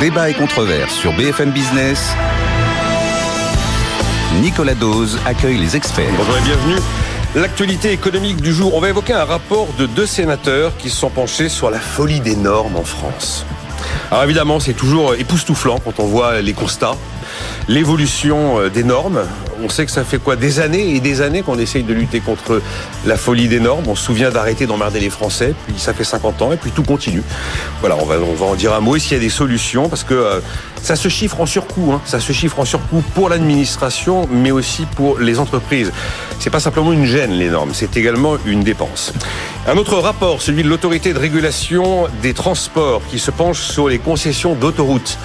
Débat et controverse sur BFM Business. Nicolas Dose accueille les experts. Bonjour et bienvenue. L'actualité économique du jour. On va évoquer un rapport de deux sénateurs qui se sont penchés sur la folie des normes en France. Alors évidemment, c'est toujours époustouflant quand on voit les constats, l'évolution euh, des normes. On sait que ça fait quoi Des années et des années qu'on essaye de lutter contre la folie des normes. On se souvient d'arrêter d'emmerder les Français, puis ça fait 50 ans et puis tout continue. Voilà, on va, en dire un mot. Est-ce qu'il y a des solutions? Parce que euh, ça se chiffre en surcoût. Hein. Ça se chiffre en surcoût pour l'administration, mais aussi pour les entreprises. C'est pas simplement une gêne, les normes, c'est également une dépense. Un autre rapport, celui de l'autorité de régulation des transports, qui se penche sur les concessions d'autoroutes.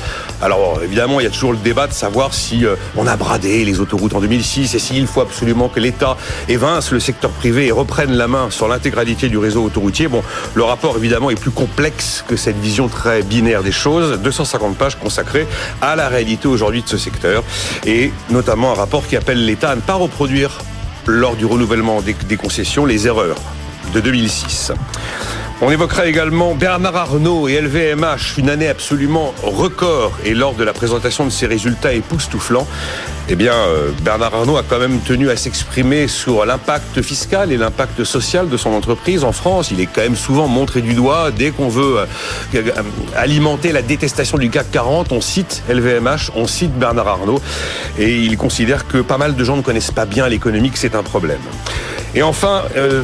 Alors évidemment, il y a toujours le débat de savoir si euh, on a bradé les autoroutes en 2006 et s'il faut absolument que l'État évince le secteur privé et reprenne la main sur l'intégralité du réseau autoroutier. Bon, le rapport évidemment est plus complexe que cette vision très binaire des choses. 250 pages consacrées à la réalité aujourd'hui de ce secteur et notamment un rapport qui appelle l'État à ne pas reproduire lors du renouvellement des concessions les erreurs de 2006. On évoquera également Bernard Arnault et LVMH, une année absolument record. Et lors de la présentation de ces résultats époustouflants, eh bien, euh, Bernard Arnault a quand même tenu à s'exprimer sur l'impact fiscal et l'impact social de son entreprise en France. Il est quand même souvent montré du doigt dès qu'on veut euh, alimenter la détestation du CAC 40. On cite LVMH, on cite Bernard Arnault. Et il considère que pas mal de gens ne connaissent pas bien l'économie, que c'est un problème. Et enfin, euh,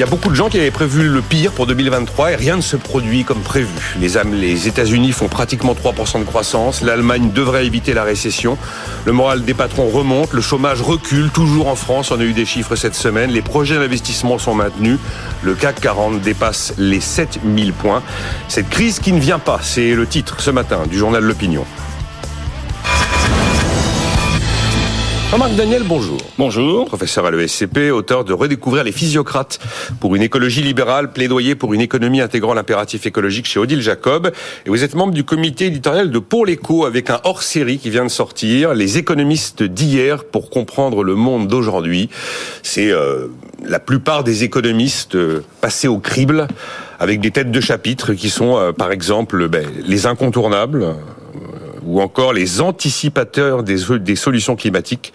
y a beaucoup de gens qui avaient prévu le pire pour 2023 et rien ne se produit comme prévu. Les, les États-Unis font pratiquement 3% de croissance, l'Allemagne devrait éviter la récession, le moral des patrons remonte, le chômage recule, toujours en France, on a eu des chiffres cette semaine, les projets d'investissement sont maintenus, le CAC 40 dépasse les 7000 points. Cette crise qui ne vient pas, c'est le titre ce matin du journal L'Opinion. Jean-Marc Daniel, bonjour. Bonjour. Professeur à l'ESCP, auteur de Redécouvrir les physiocrates pour une écologie libérale, plaidoyer pour une économie intégrant l'impératif écologique chez Odile Jacob. Et vous êtes membre du comité éditorial de Pour l'écho avec un hors-série qui vient de sortir, Les économistes d'hier pour comprendre le monde d'aujourd'hui. C'est euh, la plupart des économistes euh, passés au crible avec des têtes de chapitre qui sont, euh, par exemple, ben, les incontournables, ou encore les anticipateurs des, solutions climatiques.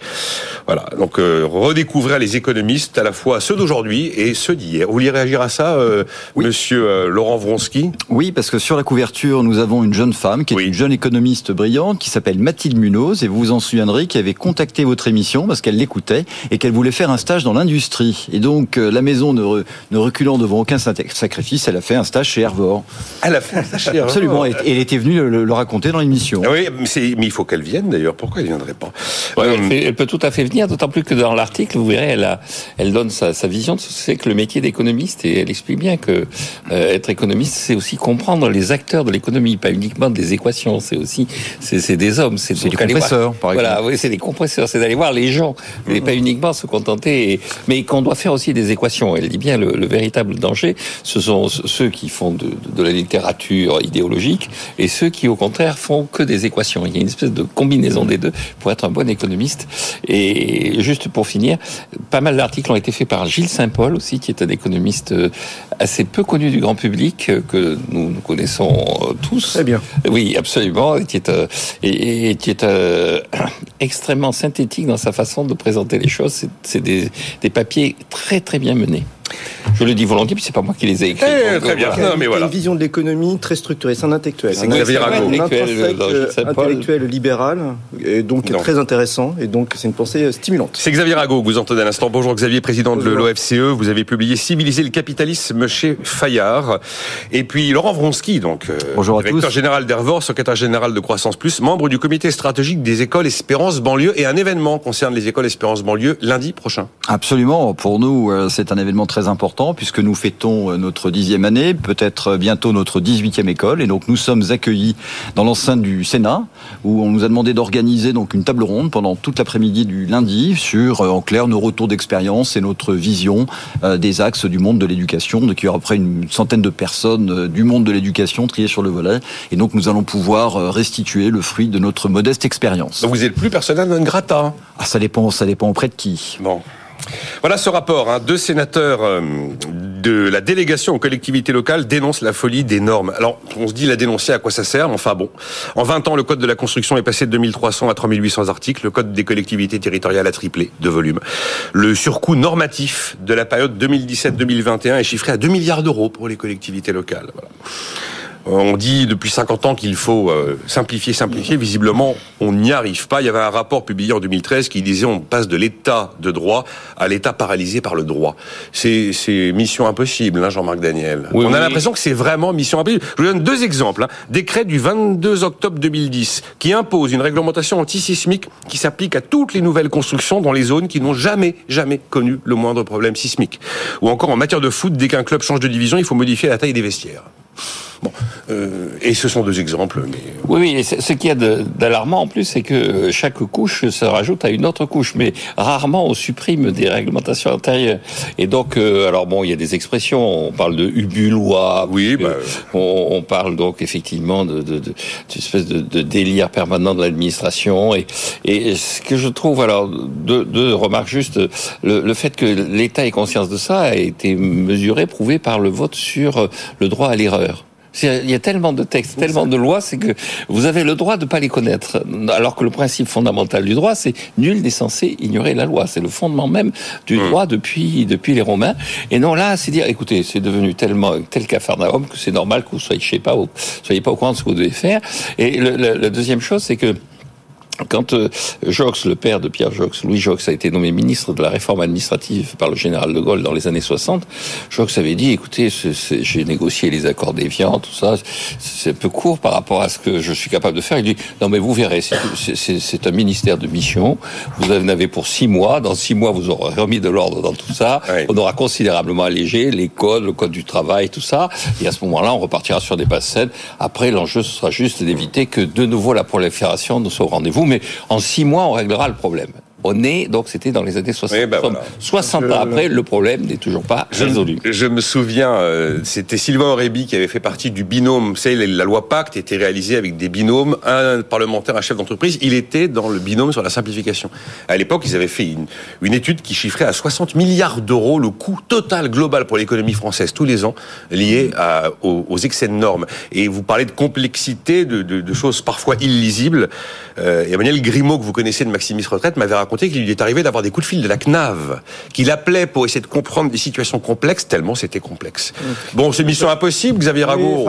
Voilà, donc euh, redécouvrir les économistes, à la fois ceux d'aujourd'hui et ceux d'hier. Vous voulez réagir à ça, euh, monsieur euh, Laurent Vronsky? Oui, parce que sur la couverture, nous avons une jeune femme qui est une jeune économiste brillante qui s'appelle Mathilde Munoz, et vous vous en souviendrez, qui avait contacté votre émission parce qu'elle l'écoutait et qu'elle voulait faire un stage dans l'industrie. Et donc, la maison ne, ne, reculant devant aucun sacrifice, elle a fait un stage chez Hervor. Elle a fait un stage chez Hervor Absolument, et elle était venue le, le raconter dans l'émission. Oui, mais, mais il faut qu'elle vienne d'ailleurs. Pourquoi elle ne viendrait pas? Elle, peut tout à fait venir, d'autant plus que dans l'article, vous verrez, elle, a, elle donne sa, sa vision de ce que c'est que le métier d'économiste et elle explique bien que euh, être économiste, c'est aussi comprendre les acteurs de l'économie, pas uniquement des équations. C'est aussi c'est des hommes, c'est des compresseurs, par exemple. Voilà, oui, c'est des compresseurs, c'est d'aller voir les gens, mais pas uniquement se contenter, mais qu'on doit faire aussi des équations. Elle dit bien le, le véritable danger, ce sont ceux qui font de, de la littérature idéologique et ceux qui, au contraire, font que des équations. Il y a une espèce de combinaison des deux pour être un bon économiste. Et juste pour finir, pas mal d'articles ont été faits par Gilles Saint-Paul aussi, qui est un économiste euh, assez peu connu du grand public, euh, que nous, nous connaissons euh, tous. Très bien. Oui, absolument, et qui est, et, qui est extrêmement synthétique dans sa façon de présenter les choses. C'est des, des papiers très très bien menés. Je le dis volontiers, puis c'est pas moi qui les ai écrits. Eh, très bien. Non, mais voilà. une vision de l'économie très structurée, c'est un intellectuel. C'est Xavier Rago. Un intellectuel libéral, et donc très intéressant, et donc c'est une pensée stimulante. C'est Xavier Rago que vous entendez à l'instant. Bonjour Xavier, président de l'OFCE. Vous avez publié Civiliser le capitalisme chez Fayard. Et puis Laurent Vronsky, donc euh, Bonjour directeur général d'Hervor, secrétaire général de Croissance Plus, membre du comité stratégique des écoles Espérance Banlieue, et un événement concerne les écoles Espérance Banlieue lundi prochain. Absolument. Pour nous, euh, c'est un événement très très important puisque nous fêtons notre dixième année, peut-être bientôt notre dix-huitième école. Et donc nous sommes accueillis dans l'enceinte du Sénat où on nous a demandé d'organiser donc une table ronde pendant toute l'après-midi du lundi sur, en clair, nos retours d'expérience et notre vision des axes du monde de l'éducation. Donc il y aura après une centaine de personnes du monde de l'éducation triées sur le volet. Et donc nous allons pouvoir restituer le fruit de notre modeste expérience. Vous êtes plus personnel non grata ah, Ça dépend, ça dépend auprès de qui. Bon. Voilà ce rapport. Hein. Deux sénateurs euh, de la délégation aux collectivités locales dénoncent la folie des normes. Alors, on se dit la dénoncer, à quoi ça sert Enfin bon, en 20 ans, le code de la construction est passé de 2300 à 3800 articles. Le code des collectivités territoriales a triplé de volume. Le surcoût normatif de la période 2017-2021 est chiffré à 2 milliards d'euros pour les collectivités locales. On dit depuis 50 ans qu'il faut euh, simplifier, simplifier. Visiblement, on n'y arrive pas. Il y avait un rapport publié en 2013 qui disait on passe de l'état de droit à l'état paralysé par le droit. C'est mission impossible, hein, Jean-Marc Daniel. on a l'impression que c'est vraiment mission impossible. Je vous donne deux exemples. Hein. Décret du 22 octobre 2010 qui impose une réglementation antisismique qui s'applique à toutes les nouvelles constructions dans les zones qui n'ont jamais, jamais connu le moindre problème sismique. Ou encore en matière de foot, dès qu'un club change de division, il faut modifier la taille des vestiaires. Bon, euh, et ce sont deux exemples. Mais... Oui, oui. Ce qu'il y a d'alarmant en plus, c'est que chaque couche se rajoute à une autre couche, mais rarement on supprime des réglementations intérieures. Et donc, euh, alors bon, il y a des expressions. On parle de ubulois. Oui. Bah... On, on, parle donc effectivement de, de, de, espèce de, de, délire permanent de l'administration. Et, et ce que je trouve, alors, deux, deux remarques juste. Le, le fait que l'État ait conscience de ça a été mesuré, prouvé par le vote sur le droit à l'erreur. Il y a tellement de textes, tellement de lois, c'est que vous avez le droit de ne pas les connaître. Alors que le principe fondamental du droit, c'est nul n'est censé ignorer la loi. C'est le fondement même du hmm. droit depuis, depuis les Romains. Et non, là, c'est dire, écoutez, c'est devenu tellement, tel cafarnaum que c'est normal que vous soyez, je sais pas, soyez pas au courant de ce que vous devez faire. Et la deuxième chose, c'est que quand euh, Jox, le père de Pierre Jox, Louis Jox, a été nommé ministre de la réforme administrative par le général de Gaulle dans les années 60, Jox avait dit, écoutez, j'ai négocié les accords d'Évian, tout ça, c'est un peu court par rapport à ce que je suis capable de faire. Il dit, non mais vous verrez, c'est un ministère de mission, vous en avez pour six mois, dans six mois vous aurez remis de l'ordre dans tout ça, on aura considérablement allégé les codes, le code du travail, tout ça, et à ce moment-là, on repartira sur des bases saines. Après, l'enjeu, ce sera juste d'éviter que de nouveau la prolifération ne soit au rendez-vous mais en six mois, on réglera le problème on est, donc c'était dans les années 60. 60 ben ans après, le problème n'est toujours pas résolu. Je me souviens, euh, c'était Sylvain Aurébi qui avait fait partie du binôme. Vous savez, la loi Pacte était réalisée avec des binômes, un parlementaire, un chef d'entreprise. Il était dans le binôme sur la simplification. À l'époque, ils avaient fait une, une étude qui chiffrait à 60 milliards d'euros le coût total global pour l'économie française tous les ans lié à, aux, excès de normes. Et vous parlez de complexité, de, de, de choses parfois illisibles. Euh, Emmanuel Grimaud, que vous connaissez de Maximis Retraite, m'avait raconté qu'il lui est arrivé d'avoir des coups de fil de la CNAV, qu'il appelait pour essayer de comprendre des situations complexes, tellement c'était complexe. Bon, c'est mission impossible, Xavier Rago,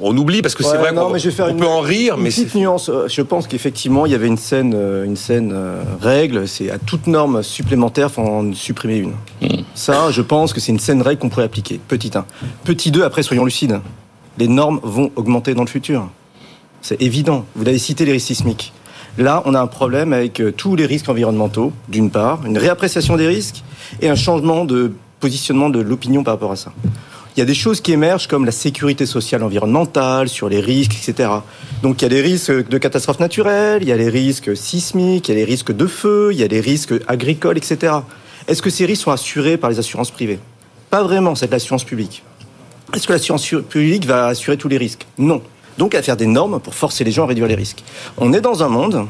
on, oublie, parce que c'est vrai qu'on peut en rire, mais c'est... nuance, je pense qu'effectivement, il y avait une scène, euh, une scène euh, règle, c'est à toute norme supplémentaire, faut en supprimer une. Hmm. Ça, je pense que c'est une scène règle qu'on pourrait appliquer. Petit 1. Petit 2, après, soyons lucides. Les normes vont augmenter dans le futur. C'est évident. Vous avez cité les risques sismiques. Là, on a un problème avec euh, tous les risques environnementaux, d'une part, une réappréciation des risques et un changement de positionnement de l'opinion par rapport à ça. Il y a des choses qui émergent comme la sécurité sociale environnementale, sur les risques, etc. Donc il y a des risques de catastrophes naturelles, il y a les risques sismiques, il y a les risques de feu, il y a les risques agricoles, etc. Est-ce que ces risques sont assurés par les assurances privées? Pas vraiment, c'est de l'assurance publique. Est-ce que l'assurance publique va assurer tous les risques? Non donc à faire des normes pour forcer les gens à réduire les risques. On est dans un monde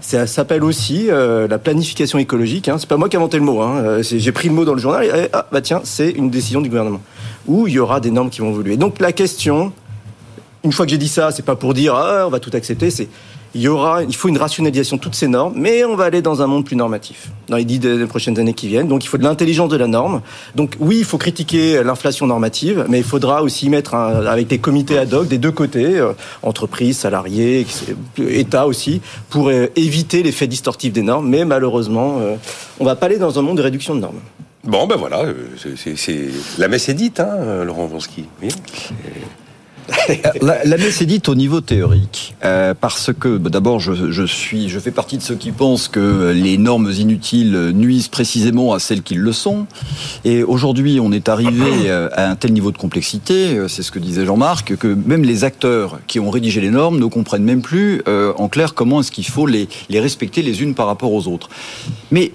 ça s'appelle aussi euh, la planification écologique. Hein. C'est pas moi qui ai inventé le mot. Hein. Euh, j'ai pris le mot dans le journal et ah bah tiens, c'est une décision du gouvernement où il y aura des normes qui vont évoluer. Donc la question, une fois que j'ai dit ça, c'est pas pour dire ah, on va tout accepter, c'est il y aura, il faut une rationalisation de toutes ces normes, mais on va aller dans un monde plus normatif dans les dix prochaines années qui viennent. Donc il faut de l'intelligence de la norme. Donc oui, il faut critiquer l'inflation normative, mais il faudra aussi mettre avec des comités ad hoc des deux côtés, euh, entreprises, salariés, État aussi, pour euh, éviter l'effet distortif des normes. Mais malheureusement, euh, on va pas aller dans un monde de réduction de normes. Bon, ben voilà, c'est la messe est dite, hein, Laurent Vonsky. la, la messe est dite au niveau théorique, euh, parce que bah, d'abord je, suis, je fais partie de ceux qui pensent que les normes inutiles nuisent précisément à celles qui le sont. Et aujourd'hui, on est arrivé euh, à un tel niveau de complexité, euh, c'est ce que disait Jean-Marc, que même les acteurs qui ont rédigé les normes ne comprennent même plus en clair comment est-ce qu'il faut les, les respecter les unes par rapport aux autres. Mais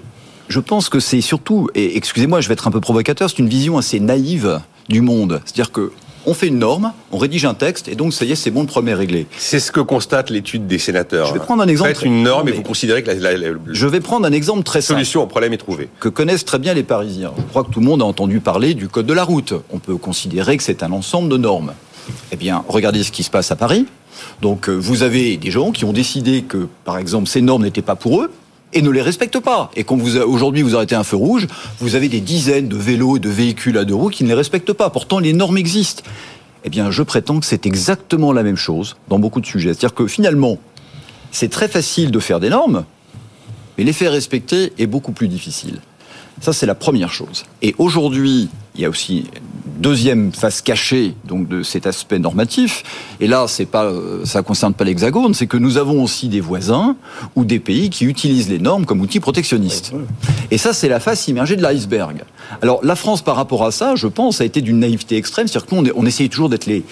je pense que c'est surtout, et excusez-moi, je vais être un peu provocateur, c'est une vision assez naïve du monde. C'est-à-dire que on fait une norme, on rédige un texte, et donc ça y est, c'est bon, le premier est réglé. C'est ce que constate l'étude des sénateurs. Je vais prendre un exemple. Faites une norme et vous considérez que la, la, la je vais prendre un exemple très simple. Solution au problème est trouvée. Que connaissent très bien les Parisiens. Je crois que tout le monde a entendu parler du code de la route. On peut considérer que c'est un ensemble de normes. Eh bien, regardez ce qui se passe à Paris. Donc, euh, vous avez des gens qui ont décidé que, par exemple, ces normes n'étaient pas pour eux et ne les respectent pas. Et quand vous aujourd'hui vous arrêtez un feu rouge, vous avez des dizaines de vélos et de véhicules à deux roues qui ne les respectent pas. Pourtant, les normes existent. Eh bien, je prétends que c'est exactement la même chose dans beaucoup de sujets. C'est-à-dire que finalement, c'est très facile de faire des normes, mais les faire respecter est beaucoup plus difficile. Ça, c'est la première chose. Et aujourd'hui, il y a aussi deuxième face cachée donc de cet aspect normatif. Et là, c'est pas, ça concerne pas l'Hexagone, c'est que nous avons aussi des voisins ou des pays qui utilisent les normes comme outil protectionniste. Et ça, c'est la face immergée de l'iceberg. Alors, la France, par rapport à ça, je pense, a été d'une naïveté extrême. C'est-à-dire qu'on on essaye toujours d'être les,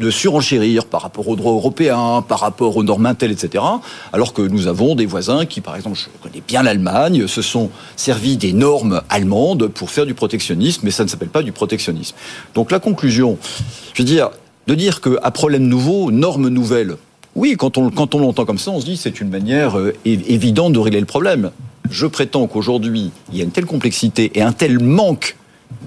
de surenchérir par rapport au droit européen, par rapport aux normes Intel, etc. Alors que nous avons des voisins qui, par exemple, je connais bien l'Allemagne, se sont servis des normes allemandes pour faire du protectionnisme, mais ça ne s'appelle pas du protectionnisme. Donc la conclusion, je veux dire, de dire qu'à problème nouveau, normes nouvelles, oui, quand on, l'entend comme ça, on se dit c'est une manière évidente de régler le problème. Je prétends qu'aujourd'hui, il y a une telle complexité et un tel manque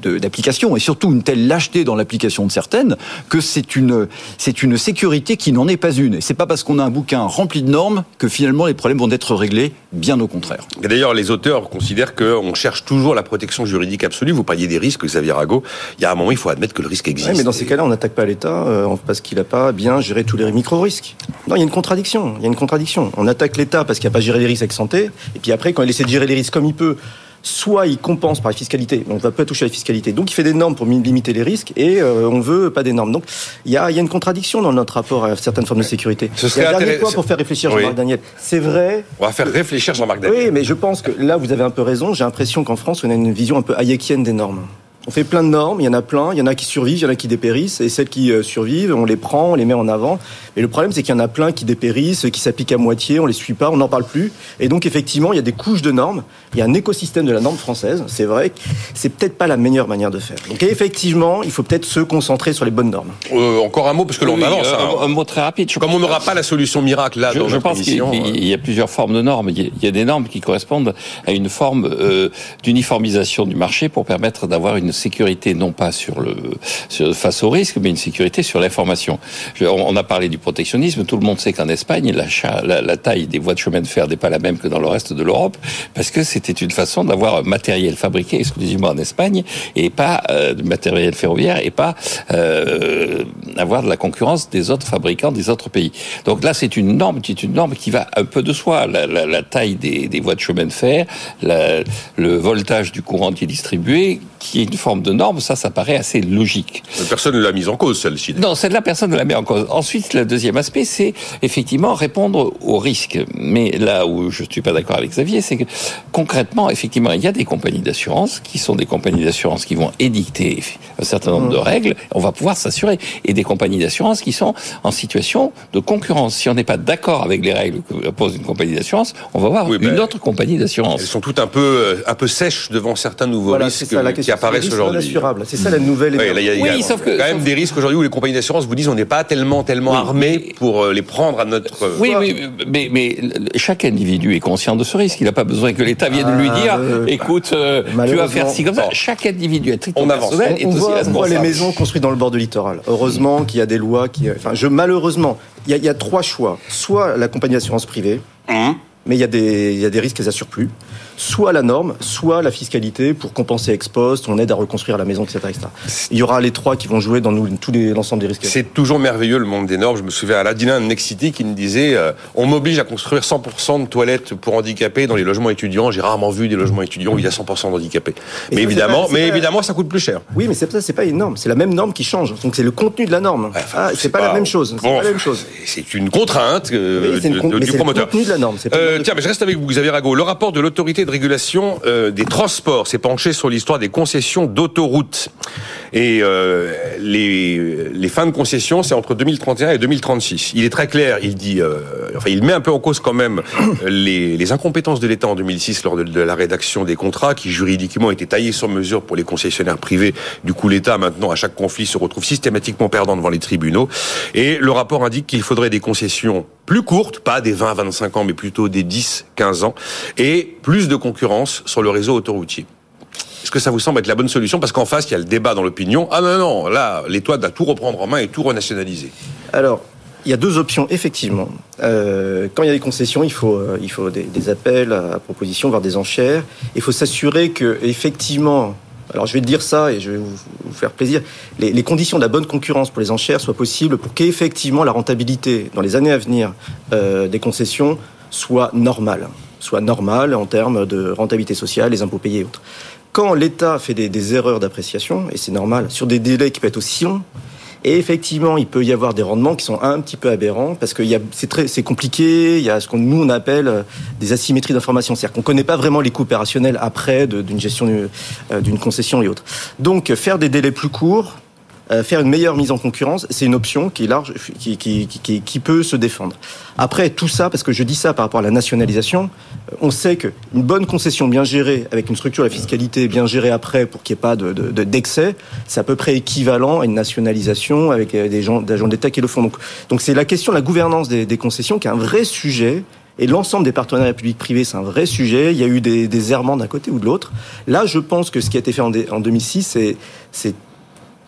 d'application et surtout une telle lâcheté dans l'application de certaines que c'est une c'est une sécurité qui n'en est pas une et c'est pas parce qu'on a un bouquin rempli de normes que finalement les problèmes vont être réglés bien au contraire. D'ailleurs les auteurs considèrent qu'on cherche toujours la protection juridique absolue vous parliez des risques Xavier Rago il y a un moment il faut admettre que le risque existe. Oui, mais dans ces cas-là on n'attaque pas l'État euh, parce qu'il n'a pas bien géré tous les micro-risques. Non il y a une contradiction il y a une contradiction on attaque l'État parce qu'il n'a pas géré les risques avec santé et puis après quand il essaie de gérer les risques comme il peut soit il compense par la fiscalité, donc on ne va pas toucher à la fiscalité, donc il fait des normes pour limiter les risques, et euh, on veut pas des normes. Donc il y a, y a, une contradiction dans notre rapport à certaines formes de sécurité. Ce serait un dernier point pour faire réfléchir Jean-Marc Daniel. C'est vrai. On va faire réfléchir Jean-Marc Daniel. Oui, mais je pense que là vous avez un peu raison. J'ai l'impression qu'en France on a une vision un peu hayekienne des normes. On fait plein de normes, il y en a plein, il y en a qui survivent, il y en a qui dépérissent, et celles qui euh, survivent, on les prend, on les met en avant. Mais le problème, c'est qu'il y en a plein qui dépérissent, qui s'appliquent à moitié, on les suit pas, on n'en parle plus. Et donc, effectivement, il y a des couches de normes, il y a un écosystème de la norme française, c'est vrai, c'est peut-être pas la meilleure manière de faire. Donc, effectivement, il faut peut-être se concentrer sur les bonnes normes. Euh, encore un mot, parce que l'on Oui, avance. euh, hein. un, mot très rapide. Je Comme on n'aura pas la solution miracle là je, dans je notre pense qu'il euh, il y a plusieurs formes de normes. Il y a- il y a des normes qui correspondent à une forme euh, d'uniformisation du marché pour permettre d'avoir une sécurité non pas sur le face au risque, mais une sécurité sur l'information. On, a parlé du protectionnisme. Tout le monde sait qu'en Espagne, la, taille des voies de chemin de fer n'est pas la même que dans le reste de l'Europe, parce que c'était une façon d'avoir un matériel fabriqué exclusivement en Espagne et pas euh, de matériel ferroviaire et pas euh, avoir de la concurrence des autres fabricants des autres pays. Donc là, c'est une norme qui une norme qui va un peu de soi. La, taille des, des voies de chemin de fer, le voltage du courant qui est distribué, qui est une forme de norme, ça, ça paraît assez logique. personne ne l'a mise en cause celle-ci. Non, celle-là, personne ne la met en cause. Ensuite, le deuxième aspect, c'est effectivement répondre aux risques. Mais là où je suis pas d'accord avec Xavier, c'est que concrètement, effectivement, il y a des compagnies d'assurance qui sont des compagnies d'assurance qui vont édicter un certain nombre de règles. On va pouvoir s'assurer. Et des compagnies d'assurance qui sont en situation de concurrence. Si on n'est pas d'accord avec les règles que pose une compagnie d'assurance, on va voir Oui, une ben, autre compagnie d'assurance. Elles sont toutes un peu, euh, un peu sèches devant certains nouveaux Voilà, risques ça la qui apparaissent risques. C'est ça la nouvelle. Oui, là, y a, il y a Oui, sauf que- quand même sauf- des risques aujourd'hui où les compagnies d'assurance vous disent on n'est pas tellement tellement Oui, armés mais- pour euh, les prendre à notre. euh, Oui, oui, mais, mais chaque individu est conscient de ce risque. Il n'a pas besoin que l'État vienne lui Ah, dire euh, écoute, euh, tu vas faire ci comme ça. Chaque individu titre On avance. est on voit, on voit responsable. les maisons construites dans le bord du littoral. Heureusement qu'il y a des lois qui. Enfin, je, malheureusement, il y, a, il y a trois choix. Soit la compagnie d'assurance privée, Hum. mais il y, a des, il y a des risques qu'elles assurent plus. Soit la norme, soit la fiscalité pour compenser ex post, on aide à reconstruire la maison, etc. etc. Il y aura les trois qui vont jouer dans nous, tous les, l'ensemble des risques. C'est toujours merveilleux le monde des normes. Je me souviens à la dîner de Next City qui me disait euh, on m'oblige à construire 100% de toilettes pour handicapés dans les logements étudiants. J'ai rarement vu des logements étudiants où il y a 100% d'handicapés. Mais évidemment, mais évidemment, ça coûte plus cher. Oui, mais c'est ça, c'est pas une norme. C'est la même norme qui change. Donc c'est le contenu de la norme. ah, c'est pas, la même chose. C'est pas la même chose. C'est une contrainte euh, oui, une du promoteur. Le contenu de la norme. Euh, tiens, mais je reste avec vous, Xavier Rago. Le rapport de l'autorité de régulation euh, des transports s'est penché sur l'histoire des concessions d'autoroutes. Et euh, les, fins de concession, c'est entre 2031 et 2036. Il est très clair, il dit, euh, enfin, il met un peu en cause quand même les, les incompétences de l'État en 2006 lors de, de, la rédaction des contrats, qui juridiquement étaient taillés sur mesure pour les concessionnaires privés. Du coup, l'État, maintenant, à chaque conflit, se retrouve systématiquement perdant devant les tribunaux. Et le rapport indique qu'il faudrait des concessions plus courtes, pas des 20-25 ans, mais plutôt des 10-15 ans, et plus de concurrence sur le réseau autoroutier. Est-ce que ça vous semble être la bonne solution? Parce qu'en face, il y a le débat dans l'opinion. Ah non, non, là, l'État doit tout reprendre en main et tout renationaliser. Alors, il y a deux options, effectivement. Euh, quand il y a des concessions, il faut, euh, il faut des, des, appels à proposition, voire des enchères. Il faut s'assurer que, effectivement, alors je vais dire ça et je vais vous, faire plaisir, les, les, conditions de la bonne concurrence pour les enchères soient possibles pour qu'effectivement la rentabilité dans les années à venir euh, des concessions soit normale, soit normale en termes de rentabilité sociale, les impôts payés et autres. Quand l'État fait des, des erreurs d'appréciation, et c'est normal, sur des délais qui peuvent être aussi longs, et effectivement, il peut y avoir des rendements qui sont un petit peu aberrants parce que c'est compliqué. Il y a ce qu'on nous on appelle des asymétries d'information, c'est-à-dire qu'on connaît pas vraiment les coûts opérationnels après d'une gestion d'une concession et autres. Donc, faire des délais plus courts, euh, faire une meilleure mise en concurrence, c'est une option qui est large, qui, qui, qui, qui, peut se défendre. Après, tout ça, parce que je dis ça par rapport à la nationalisation, euh, on sait qu'une bonne concession bien gérée, avec une structure de fiscalité bien gérée après pour qu'il n'y ait pas de, de, d'excès, c'est à peu près équivalent à une nationalisation avec euh, des gens, des agents d'État qui le font. Donc, donc c'est la question de la gouvernance des, des concessions qui est un vrai sujet. Et l'ensemble des partenariats publics-privés, c'est un vrai sujet. Il y a eu des, des errements d'un côté ou de l'autre. Là, je pense que ce qui a été fait en, en 2006, c'est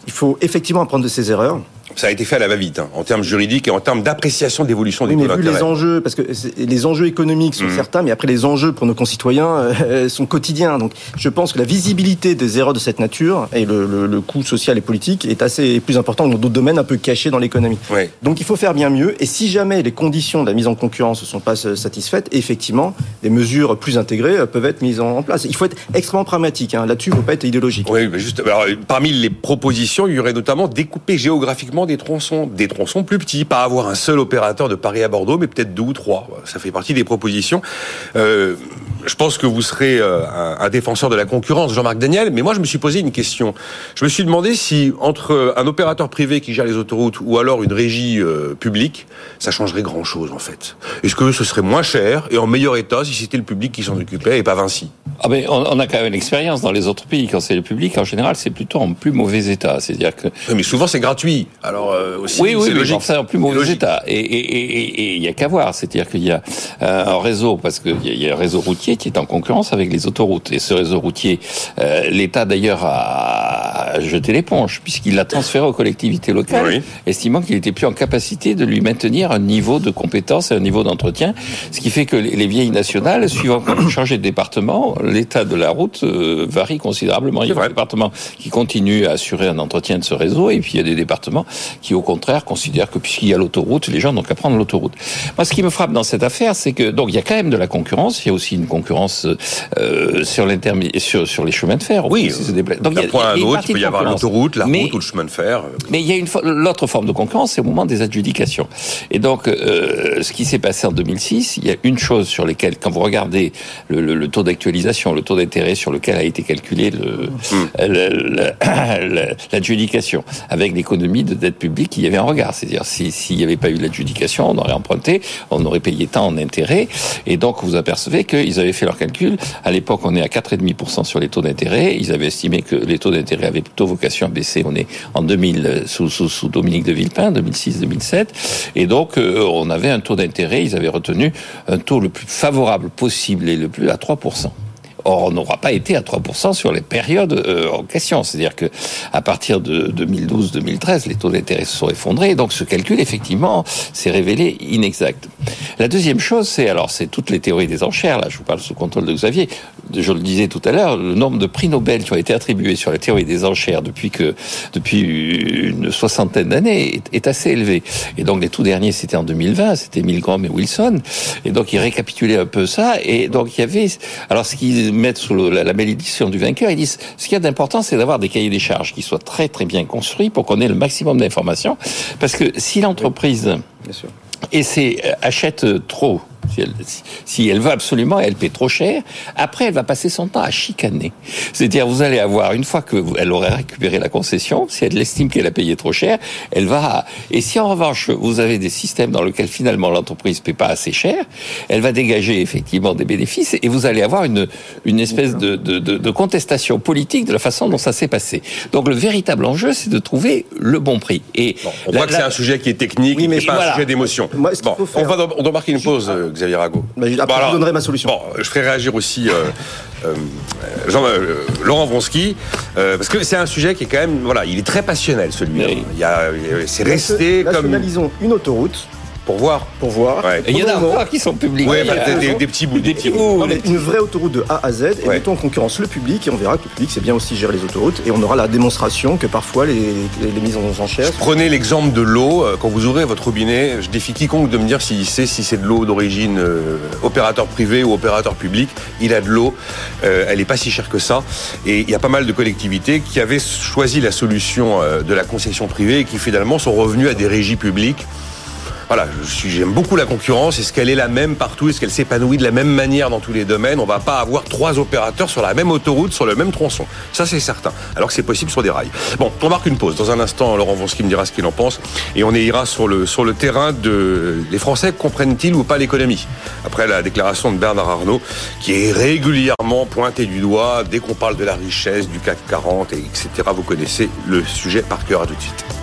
il faut effectivement apprendre de ses erreurs. Ça a été fait à la va-vite, hein, en termes juridiques et en termes d'appréciation d'évolution des oui, mais vu les enjeux, parce que les enjeux économiques sont mmh. certains, mais après les enjeux pour nos concitoyens euh, sont quotidiens. Donc, je pense que la visibilité des erreurs de cette nature et le, le, le coût social et politique est assez plus important dans d'autres domaines un peu cachés dans l'économie. Oui. Donc, il faut faire bien mieux. Et si jamais les conditions de la mise en concurrence ne sont pas satisfaites, effectivement, des mesures plus intégrées peuvent être mises en place. Il faut être extrêmement pragmatique. Hein. Là-dessus, il ne faut pas être idéologique. Oui, mais juste. Alors, parmi les propositions, il y aurait notamment découper géographiquement des tronçons, des tronçons plus petits, pas avoir un seul opérateur de Paris à Bordeaux, mais peut-être deux ou trois. Ça fait partie des propositions. Euh, je pense que vous serez un, un défenseur de la concurrence, Jean-Marc Daniel, mais moi je me suis posé une question. Je me suis demandé si entre un opérateur privé qui gère les autoroutes ou alors une régie euh, publique, ça changerait grand-chose en fait. Est-ce que ce serait moins cher et en meilleur état si c'était le public qui s'en occupait et pas Vinci? Ah ben, on, a quand même une expérience dans les autres pays. Quand c'est le public, en général, c'est plutôt en plus mauvais état. C'est-à-dire que. Oui, mais souvent c'est gratuit. Alors euh, aussi, oui, oui, logique. C'est en plus mauvais état. Et il et, et, y a qu'à voir. C'est-à-dire qu'il y a un réseau, parce qu'il y, y, a un réseau routier qui est en concurrence avec les autoroutes. Et ce réseau routier, euh, l'État d'ailleurs a jeté l'éponge puisqu'il l'a transféré aux collectivités locales, oui. estimant qu'il était plus en capacité de lui maintenir un niveau de compétence et un niveau d'entretien, ce qui fait que les vieilles nationales, suivant quand vous changez de département, l'état de la route euh, varie considérablement. Il y a des départements qui continuent à assurer un entretien de ce réseau, et puis il y a des départements qui, au contraire, considèrent que puisqu'il y a l'autoroute, les gens n'ont qu'à prendre l'autoroute. Moi, ce qui me frappe dans cette affaire, c'est que donc il y a quand même de la concurrence. Il y a aussi une concurrence euh, sur, sur, sur les chemins de fer. Oui. Donc d'un point à un autre, il peut y avoir l'autoroute, la mais, route ou le chemin de fer. Mais il y a une l'autre forme de concurrence, c'est au moment des adjudications. Et donc, euh, ce qui s'est passé en 2006, il y a une chose sur lesquelles, quand vous regardez le, le, le taux d'actualisation, le taux d'intérêt sur lequel a été calculé l'adjudication, avec l'économie de dette publique, il y avait un regard. C'est-à-dire, s'il n'y avait pas eu l'adjudication, on aurait emprunté, on aurait payé tant en intérêt. Et donc, vous apercevez qu'ils avaient fait leur calcul. À l'époque, on est à 4,5% sur les taux d'intérêt. Ils avaient estimé que les taux d'intérêt avaient plutôt vocation à baisser. On est en 2000 sous, sous, sous Dominique de Villepin, 2006-2007. Et donc, euh, on avait un taux d'intérêt. Ils avaient retenu un taux le plus favorable possible et le plus à 3%. Or, on n'aura pas été à 3% sur les périodes euh, en question. C'est-à-dire que à partir de 2012-2013, les taux d'intérêt se sont effondrés. Donc, ce calcul, effectivement, s'est révélé inexact. La deuxième chose, c'est alors c'est toutes les théories des enchères. Là, je vous parle sous contrôle de Xavier. je le disais tout à l'heure, le nombre de prix Nobel qui ont été attribués sur la théorie des enchères depuis que depuis une soixantaine d'années est, assez élevé. Et donc les tout derniers, c'était en 2020, c'était Milgram et Wilson. Et donc ils récapitulaient un peu ça. Et donc il y avait, alors ce qu'ils mettent sous la, la malédiction du vainqueur, ils disent ce qu'il y a d'important, c'est d'avoir des cahiers des charges qui soient très très bien construits pour qu'on ait le maximum d'informations. Parce que si l'entreprise c'est achète trop si elle, si elle veut absolument, elle paie trop cher. Après, elle va passer son temps à chicaner. C'est-à-dire, vous allez avoir, une fois qu'elle aurait récupéré la concession, si elle estime qu'elle a payé trop cher, elle va... Et si en revanche, vous avez des systèmes dans lesquels finalement l'entreprise ne paie pas assez cher, elle va dégager effectivement des bénéfices et vous allez avoir une, une espèce de, de, de, contestation politique de la façon dont ça s'est passé. Donc le véritable enjeu, c'est de trouver le bon prix. Et on voit que c'est un sujet qui est technique, oui, mais pas un sujet d'émotion. Bon, on, va, on doit marquer une pause. Euh, Xavier Rago. Bah, après, je donnerai ma solution. Bon, je ferai réagir aussi euh, euh, Jean, euh, Laurent Vronsky, parce que c'est un sujet qui est quand même, voilà, il est très passionnel celui-là. Il c'est resté comme. Nationalisons une autoroute pour voir. Pour voir. il y en a encore qui sont publics. Ouais, des, petits bouts. Des petits bouts. une vraie autoroute de A à Z. Et mettons en concurrence le public et on verra que le public c'est bien aussi gérer les autoroutes. Et on aura la démonstration que parfois les, les, mises en enchères. Prenez l'exemple de l'eau. Euh, quand vous ouvrez votre robinet, je défie quiconque de me dire s'il sait si c'est de l'eau d'origine euh, opérateur privé ou opérateur public. Il a de l'eau. Euh, elle n'est pas si chère que ça. Et il y a pas mal de collectivités qui avaient choisi la solution de la concession privée et qui finalement sont revenues à des régies publiques voilà, j'aime beaucoup la concurrence. Est-ce qu'elle est la même partout? Est-ce qu'elle s'épanouit de la même manière dans tous les domaines? On va pas avoir trois opérateurs sur la même autoroute, sur le même tronçon. Ça, c'est certain. Alors que c'est possible sur des rails. Bon, on marque une pause. Dans un instant, Laurent Vonsky me dira ce qu'il en pense. Et on ira sur le, sur le terrain de... Les Français comprennent-ils ou pas l'économie? Après la déclaration de Bernard Arnault, qui est régulièrement pointé du doigt dès qu'on parle de la richesse, du CAC 40, et etc. Vous connaissez le sujet par cœur. À tout de suite.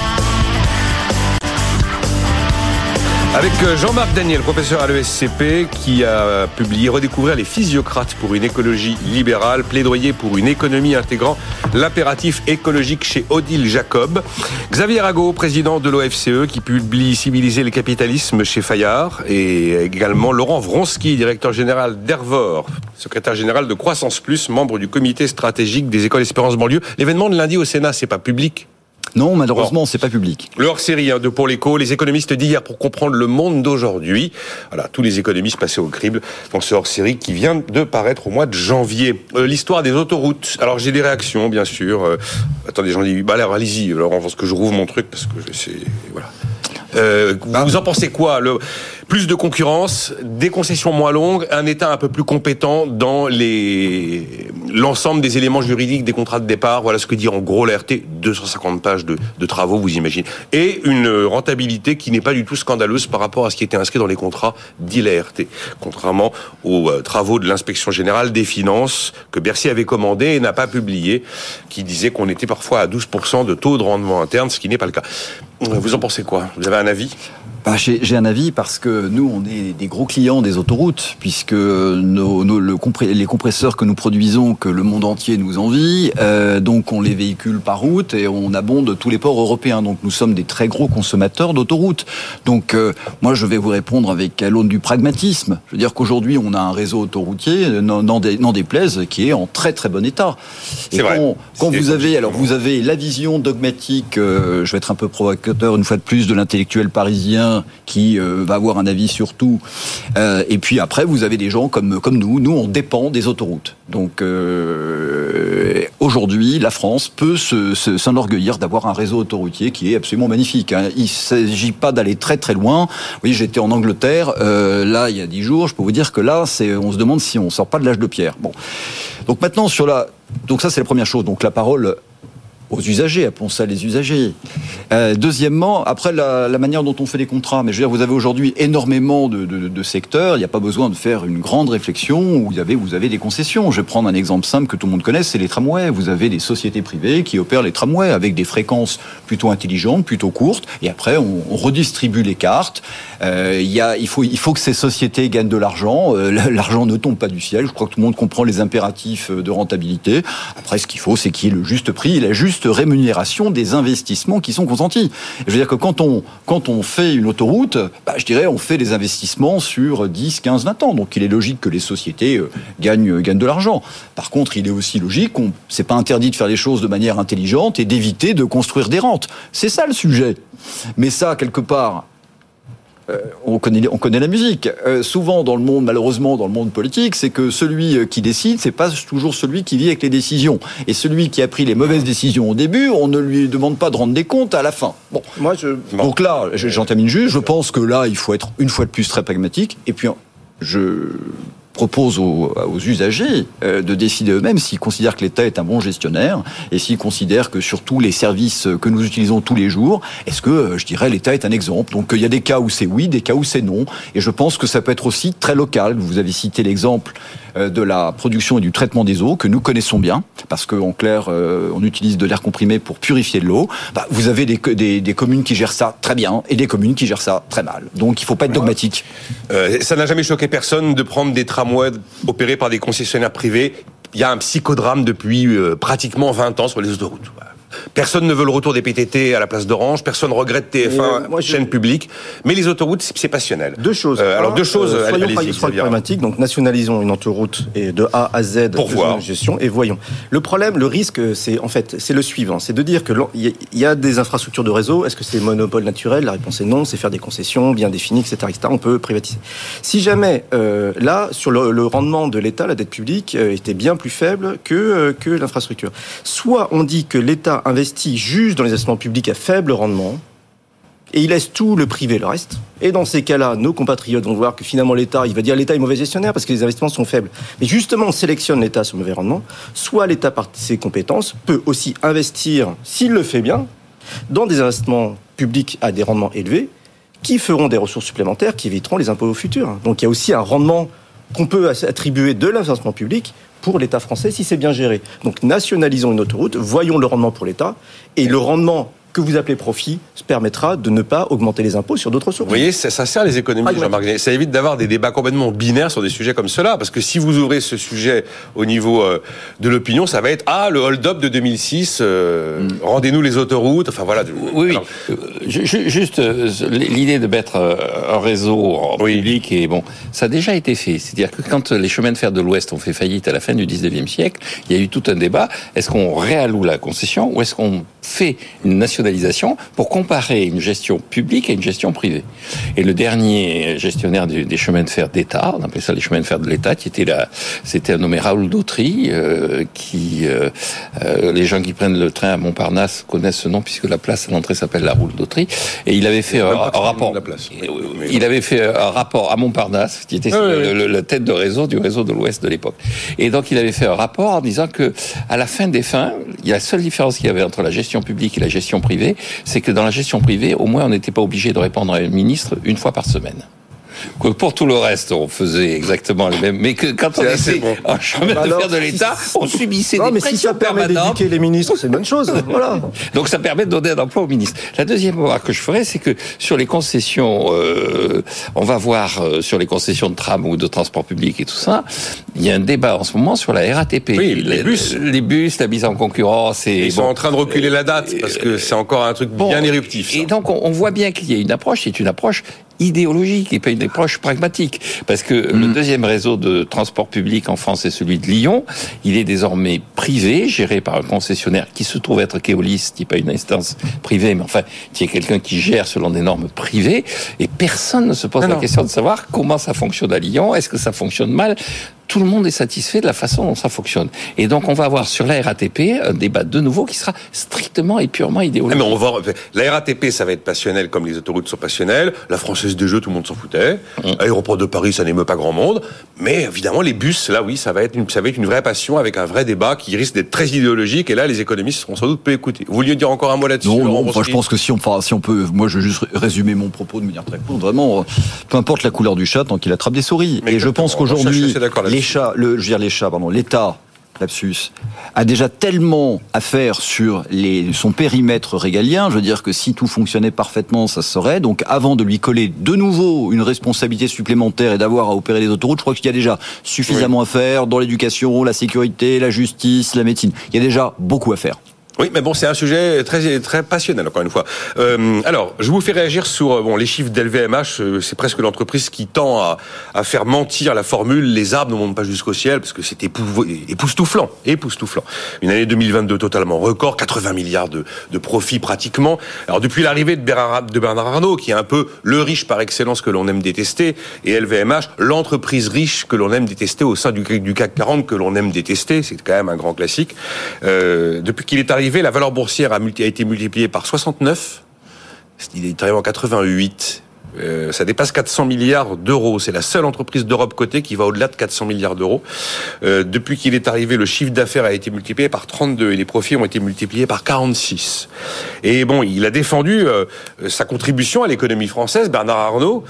Avec euh, Jean-Marc Daniel, professeur à l'ESCP, qui a publié Redécouvrir les physiocrates pour une écologie libérale, plaidoyer pour une économie intégrant l'impératif écologique chez Odile Jacob. Xavier Rago, président de l'OFCE, qui publie Civiliser le capitalisme chez Fayard. Et également Laurent Vronsky, directeur général d'Ervor, secrétaire général de Croissance Plus, membre du comité stratégique des écoles Espérance Banlieue. L'événement de lundi au Sénat, c'est pas public non, malheureusement, c'est pas public. Le hors-série hein, de Pour l'écho, les économistes d'hier pour comprendre le monde d'aujourd'hui. Voilà, tous les économistes passés au crible dans ce hors-série qui vient de paraître au mois de janvier. Euh, l'histoire des autoroutes. Alors j'ai des réactions, bien sûr. Euh, attendez, j'en dis, bah alors allez-y. Alors pense que je rouvre mon truc parce que c'est voilà. Euh, vous en pensez quoi le, Plus de concurrence, des concessions moins longues, un État un peu plus compétent dans les l'ensemble des éléments juridiques des contrats de départ. Voilà ce que dit en gros l'RT. 250 pages de, travaux, vous imaginez. Et une rentabilité qui n'est pas du tout scandaleuse par rapport à ce qui était inscrit dans les contrats dits l'ART. Contrairement aux euh, travaux de l'inspection générale des finances que Bercy avait commandé et n'a pas publié, qui disait qu'on était parfois à 12% de taux de rendement interne, ce qui n'est pas le cas. Vous en pensez quoi? Vous avez un avis? Bah, J'ai un avis parce que nous, on est des gros clients des autoroutes, puisque nos, nos, le les compresseurs que nous produisons, que le monde entier nous envie, euh, donc on les véhicule par route et on abonde tous les ports européens. Donc nous sommes des très gros consommateurs d'autoroutes. Donc euh, moi, je vais vous répondre avec l'aune du pragmatisme. Je veux dire qu'aujourd'hui, on a un réseau autoroutier, n'en déplaise, qui est en très très bon état. Et quand, quand vous avez, alors vous avez la vision dogmatique, euh, je vais être un peu provocateur une fois de plus, de l'intellectuel parisien qui euh, va avoir un avis sur tout. Euh, et puis après, vous avez des gens comme, comme nous. Nous, on dépend des autoroutes. Donc euh, aujourd'hui, la France peut s'enorgueillir d'avoir un réseau autoroutier qui est absolument magnifique. Hein. Il ne s'agit pas d'aller très très loin. Oui, j'étais en Angleterre, là, il y a dix jours. Je peux vous dire que là, on se demande si on sort pas de l'âge de pierre. Bon. Donc maintenant, sur la... Donc ça, c'est la première chose. Donc la parole aux usagers, appelons ça les usagers. Euh, deuxièmement, après la, manière dont on fait les contrats, mais je veux dire, vous avez aujourd'hui énormément de, secteurs, il n'y a pas besoin de faire une grande réflexion où vous avez, vous avez des concessions. Je vais prendre un exemple simple que tout le monde connaît, c'est les tramways. Vous avez des sociétés privées qui opèrent les tramways avec des fréquences plutôt intelligentes, plutôt courtes, et après on, redistribue les cartes. Euh, il, faut, il faut que ces sociétés gagnent de l'argent. Euh, l'argent ne tombe pas du ciel. Je crois que tout le monde comprend les impératifs de rentabilité. Après, ce qu'il faut, c'est qu'il y ait le juste prix et la juste juste rémunération des investissements qui sont consentis. Je veux dire que quand on, quand on fait une autoroute, bah, je dirais on fait des investissements sur 10, 15, 20 ans. Donc il est logique que les sociétés euh, gagnent, gagnent de l'argent. Par contre, il est aussi logique qu'on, c'est pas interdit de faire les choses de manière intelligente et d'éviter de construire des rentes. C'est ça le sujet. Mais ça, quelque part, euh, on connaît, on connaît la musique. Euh, souvent dans le monde, malheureusement dans le monde politique, c'est que celui euh, qui décide, c'est pas toujours celui qui vit avec les décisions. Et celui qui a pris les mauvaises décisions au début, on ne lui demande pas de rendre des comptes à la fin. Bon, moi je. Donc là, j'en termine juste. Je pense que là, il faut être une fois de plus très pragmatique. Et puis, je propose aux, usagers euh, de décider eux-mêmes s'ils considèrent que l'État est un bon gestionnaire et s'ils considèrent que sur tous les services que nous utilisons tous les jours, est-ce que, euh, je dirais, l'État est un exemple? Donc il y a des cas où c'est oui, des cas où c'est non. Et je pense que ça peut être aussi très local. Vous avez cité l'exemple euh, de la production et du traitement des eaux que nous connaissons bien, parce qu'en clair, on utilise de l'air comprimé pour purifier de l'eau. Bah, vous avez des, des, des, communes qui gèrent ça très bien et des communes qui gèrent ça très mal. Donc il ne faut pas être dogmatique. ça n'a jamais choqué personne de prendre des travaux tramways opérés par des concessionnaires privés. Il y a un psychodrame depuis euh, pratiquement 20 ans sur les autoroutes. Personne ne veut le retour des PTT à la place d'Orange. Personne regrette TF1, moi, chaîne publique. Mais les autoroutes, c'est passionnel. Deux choses. Euh, alors deux choses. Euh, soyons, pragmatiques. Donc nationalisons une autoroute et de A à Z pour voir gestion et voyons. Le problème, le risque, c'est en fait, c'est le suivant, c'est de dire que il y a des infrastructures de réseau. Est-ce que c'est monopole naturel? La réponse est non. C'est faire des concessions bien définies, etc., etc. On peut privatiser. Si jamais euh, là, sur le, rendement de l'État, la dette publique euh, était bien plus faible que euh, que l'infrastructure. Soit on dit que l'État investit juste dans les investissements publics à faible rendement, et il laisse tout le privé le reste. Et dans ces cas-là, nos compatriotes vont voir que finalement l'État, il va dire l'État est mauvais gestionnaire parce que les investissements sont faibles. Mais justement, on sélectionne l'État sur mauvais rendement. Soit l'État, par ses compétences, peut aussi investir, s'il le fait bien, dans des investissements publics à des rendements élevés, qui feront des ressources supplémentaires, qui éviteront les impôts au futur. Donc il y a aussi un rendement qu'on peut attribuer de l'investissement public pour l'État français si c'est bien géré. Donc nationalisons une autoroute, voyons le rendement pour l'État, et le rendement que vous appelez profit permettra de ne pas augmenter les impôts sur d'autres sources. Vous voyez, ça, sert les économies, Jean-Marc. Ça évite d'avoir des débats complètement binaires sur des sujets comme cela, parce que si vous ouvrez ce sujet au niveau euh, de l'opinion, ça va être ah le hold-up de 2006, euh, mm. rendez-nous les autoroutes. Enfin voilà. Oui, oui. juste euh, l'idée de mettre un réseau en public et bon, ça a déjà été fait. C'est-à-dire que quand les chemins de fer de l'Ouest ont fait faillite à la fin du 19e siècle, il y a eu tout un débat. Est-ce qu'on réalloue la concession ou est-ce qu'on fait une nationalisation pour comparer une gestion publique à une gestion privée. Et le dernier gestionnaire des chemins de fer d'État, on appelait ça les chemins de fer de l'État, qui était là, c'était un nommé Raoul Dautry, euh, qui euh, euh, les gens qui prennent le train à Montparnasse connaissent ce nom puisque la place à l'entrée s'appelle la Raoul Dautry. Et il avait fait un, rapport. Il avait fait un rapport à Montparnasse, qui était la tête de réseau du réseau de l'Ouest de l'époque. Et donc il avait fait un rapport en disant que à la fin des fins, il y a la seule différence qu'il y avait entre la gestion publique et la gestion privée, c'est que dans la gestion privée, au moins, on n'était pas obligé de répondre à un ministre une fois par semaine que pour tout le reste, on faisait exactement les mêmes, mais que quand on était en chemin de fer de l'État, on subissait non, des mais si ça permet d'éduquer les ministres, c'est une bonne chose. voilà. Donc ça permet de donner un emploi aux ministres. La deuxième remarque que je ferais, c'est que sur les concessions, euh, on va voir euh, sur les concessions de tram ou de transport public et tout ça, il y a un débat en ce moment sur la RATP. Oui, les, bus. Les bus, la mise en concurrence. Et, Ils sont en train de reculer la date parce que c'est encore un truc bien éruptif. Et donc on, voit bien qu'il y a une approche, c'est une approche idéologique et pas une approche pragmatique. Parce que le mm. deuxième réseau de transport public en France est celui de Lyon. Il est désormais privé, géré par un concessionnaire qui se trouve être Keolis, qui n'est pas une instance privée, mais enfin, qui est quelqu'un qui gère selon des normes privées. Et personne ne se pose la question de savoir comment ça fonctionne à Lyon. Est-ce que ça fonctionne mal? Tout le monde est satisfait de la façon dont ça fonctionne. Et donc, on va avoir sur la RATP un débat de nouveau qui sera strictement et purement idéologique. Ah, mais on va, la RATP, ça va être passionnel comme les autoroutes sont passionnelles. La Française des Jeux, tout le monde s'en foutait. Mmh. Aéroport de Paris, ça n'émeut pas grand monde. Mais évidemment, les bus, là, oui, ça va être une, ça va être une vraie passion avec un vrai débat qui risque d'être très idéologique. Et là, les économistes seront sans doute peu écoutés. Vous vouliez dire encore un mot là-dessus Non, non moi, je pense que si on, enfin, si on peut, moi, je veux juste résumer mon propos de manière très courte. Vraiment, peu importe la couleur du chat, tant qu'il attrape des souris. Mais et je pense qu'aujourd'hui, les chats, le, je veux dire, l'État, pardon, l'État, lapsus, a déjà tellement à faire sur les, son périmètre régalien. Je veux dire que si tout fonctionnait parfaitement, ça serait. Donc, avant de lui coller de nouveau une responsabilité supplémentaire et d'avoir à opérer les autoroutes, je crois qu'il y a déjà suffisamment à faire dans l'éducation, la sécurité, la justice, la médecine. Il y a déjà beaucoup à faire. Oui, mais bon, c'est un sujet très très passionnel encore une fois. Euh, alors, je vous fais réagir sur euh, bon les chiffres d'LVMH. Euh, c'est presque l'entreprise qui tend à, à, faire mentir la formule "les arbres ne montent pas jusqu'au ciel" parce que c'est époustouflant, époustouflant. Une année 2022 totalement record, 80 milliards de, de profits pratiquement. Alors depuis l'arrivée de Bernard, Arnault, qui est un peu le riche par excellence que l'on aime détester, et LVMH, l'entreprise riche que l'on aime détester au sein du, du CAC 40 que l'on aime détester, c'est quand même un grand classique. Depuis qu'il est arrivé la valeur boursière a, été multipliée par 69. Il est arrivé en 88. Euh, ça dépasse 400 milliards d'euros. C'est la seule entreprise d'Europe cotée qui va au-delà de 400 milliards d'euros. Euh, depuis qu'il est arrivé, le chiffre d'affaires a été multiplié par 32 et les profits ont été multipliés par 46. Et bon, il a défendu euh, sa contribution à l'économie française, Bernard Arnault,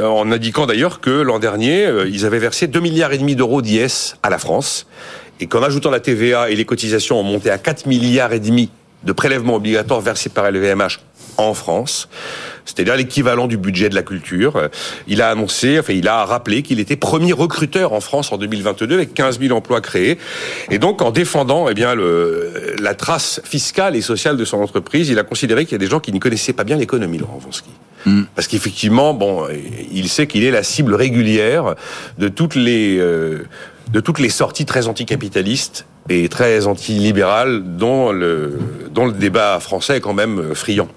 en indiquant d'ailleurs que l'an dernier, ils avaient versé 2 milliards et demi d'euros d'IS à la France et qu'en ajoutant la TVA et les cotisations ont monté à 4 milliards et demi de prélèvements obligatoires versés par LVMH en France, c'est-à-dire l'équivalent du budget de la culture. Il a annoncé, enfin, il a rappelé qu'il était premier recruteur en France en 2022 avec 15 000 emplois créés. Et donc, en défendant, eh bien, le, la trace fiscale et sociale de son entreprise, il a considéré qu'il y a des gens qui ne connaissaient pas bien l'économie, Laurent Vonsky. Mm. Parce qu'effectivement, bon, il sait qu'il est la cible régulière de toutes les, euh, de toutes les sorties très anticapitalistes et très antilibérales dont le, dont le débat français est quand même friand.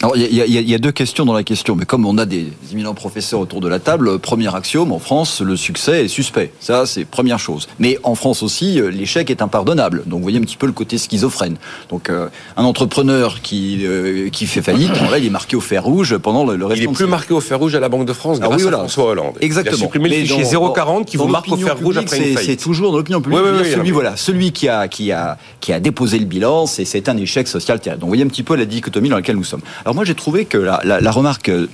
Alors, il y, y, a deux questions dans la question, mais comme on a des éminents professeurs autour de la table, premier axiome, en France, le succès est suspect. Ça, c'est première chose. Mais en France aussi, euh, l'échec est impardonnable. Donc, vous voyez un petit peu le côté schizophrène. Donc, euh, un entrepreneur qui, euh, qui fait faillite, là, il est marqué au fer rouge pendant le, le reste Il est plus marqué au fer rouge à la Banque de France grâce ah oui, voilà. à François Hollande. Exactement. Il a supprimé le fichier 040 qui vous marque au fer rouge après une faillite. C'est toujours dans l'opinion publique. Oui, oui, celui, voilà, celui qui a, qui, a, qui a déposé le bilan, c'est un échec social terrible. Donc, vous voyez un petit peu la dichotomie dans laquelle nous sommes. Alors, moi, j'ai trouvé que la, remarque euh,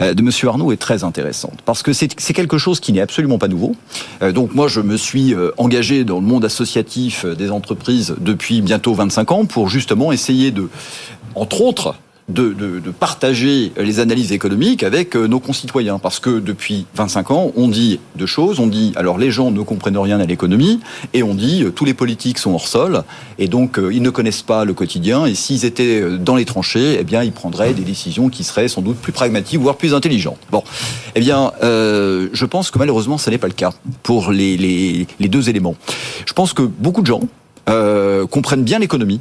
de Monsieur Arnaud est très intéressante parce que c'est quelque chose qui n'est absolument pas nouveau. Euh, donc moi, je me suis euh, engagé dans le monde associatif des entreprises depuis bientôt 25 ans pour justement essayer de, entre autres, de, partager les analyses économiques avec euh, nos concitoyens. Parce que depuis 25 ans, on dit deux choses. On dit, alors les gens ne comprennent rien à l'économie, et on dit, euh, tous les politiques sont hors sol, et donc euh, ils ne connaissent pas le quotidien, et s'ils étaient dans les tranchées, eh bien, ils prendraient des décisions qui seraient sans doute plus pragmatiques, voire plus intelligentes. Bon, eh bien, je pense que malheureusement, ce n'est pas le cas pour les, deux éléments. Je pense que beaucoup de gens comprennent bien l'économie,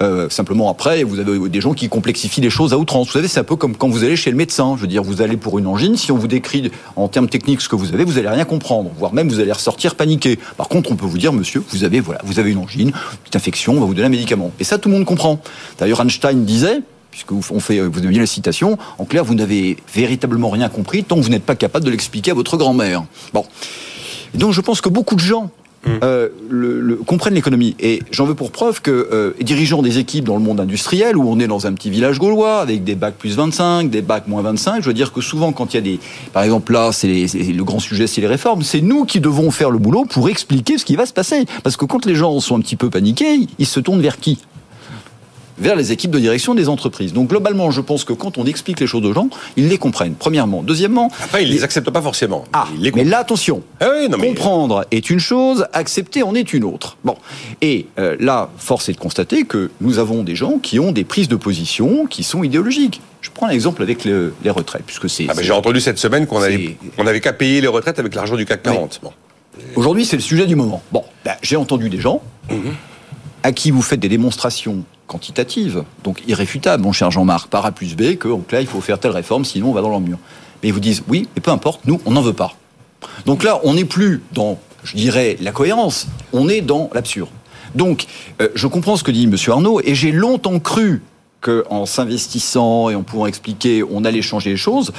euh, simplement après, vous avez des gens qui complexifient les choses à outrance. Vous savez, c'est un peu comme quand vous allez chez le médecin. Je veux dire, vous allez pour une angine, si on vous décrit en termes techniques ce que vous avez, vous allez rien comprendre, voire même vous allez ressortir paniqué. Par contre, on peut vous dire, monsieur, vous avez voilà, vous avez une angine, une petite infection, on va vous donner un médicament. Et ça, tout le monde comprend. D'ailleurs, Einstein disait, puisque vous, on fait, vous avez bien la citation, en clair, vous n'avez véritablement rien compris tant que vous n'êtes pas capable de l'expliquer à votre grand-mère. Bon. donc, je pense que beaucoup de gens. Euh, le, comprennent l'économie. Et j'en veux pour preuve que euh, dirigeants des équipes dans le monde industriel, où on est dans un petit village gaulois, avec des bacs plus 25, des bacs moins 25, je veux dire que souvent quand il y a des... Par exemple là, c'est le grand sujet, c'est les réformes. C'est nous qui devons faire le boulot pour expliquer ce qui va se passer. Parce que quand les gens sont un petit peu paniqués, ils se tournent vers qui? Vers les équipes de direction des entreprises. Donc globalement, je pense que quand on explique les choses aux gens, ils les comprennent. Premièrement, deuxièmement, après ils les acceptent pas forcément. Ah, mais là attention. Ah comprendre est une chose, accepter en est une autre. Bon, et euh, là, force est de constater que nous avons des gens qui ont des prises de position qui sont idéologiques. Je prends l'exemple avec les retraites, puisque c'est. Ah j'ai entendu cette semaine qu'on avait, on avait qu'à payer les retraites avec l'argent du CAC 40. Bon. Aujourd'hui, c'est le sujet du moment. Bon, ben, j'ai entendu des gens mhm. à qui vous faites des démonstrations quantitative, donc irréfutable, mon cher Jean-Marc, par A plus B, que là, il faut faire telle réforme, sinon on va dans le mur. Mais ils vous disent, oui, mais peu importe, nous, on n'en veut pas. Donc là, on n'est plus dans, je dirais, la cohérence, on est dans l'absurde. Donc, euh, je comprends ce que dit M. Arnaud, et j'ai longtemps cru qu'en s'investissant et en pouvant expliquer, on allait changer les choses.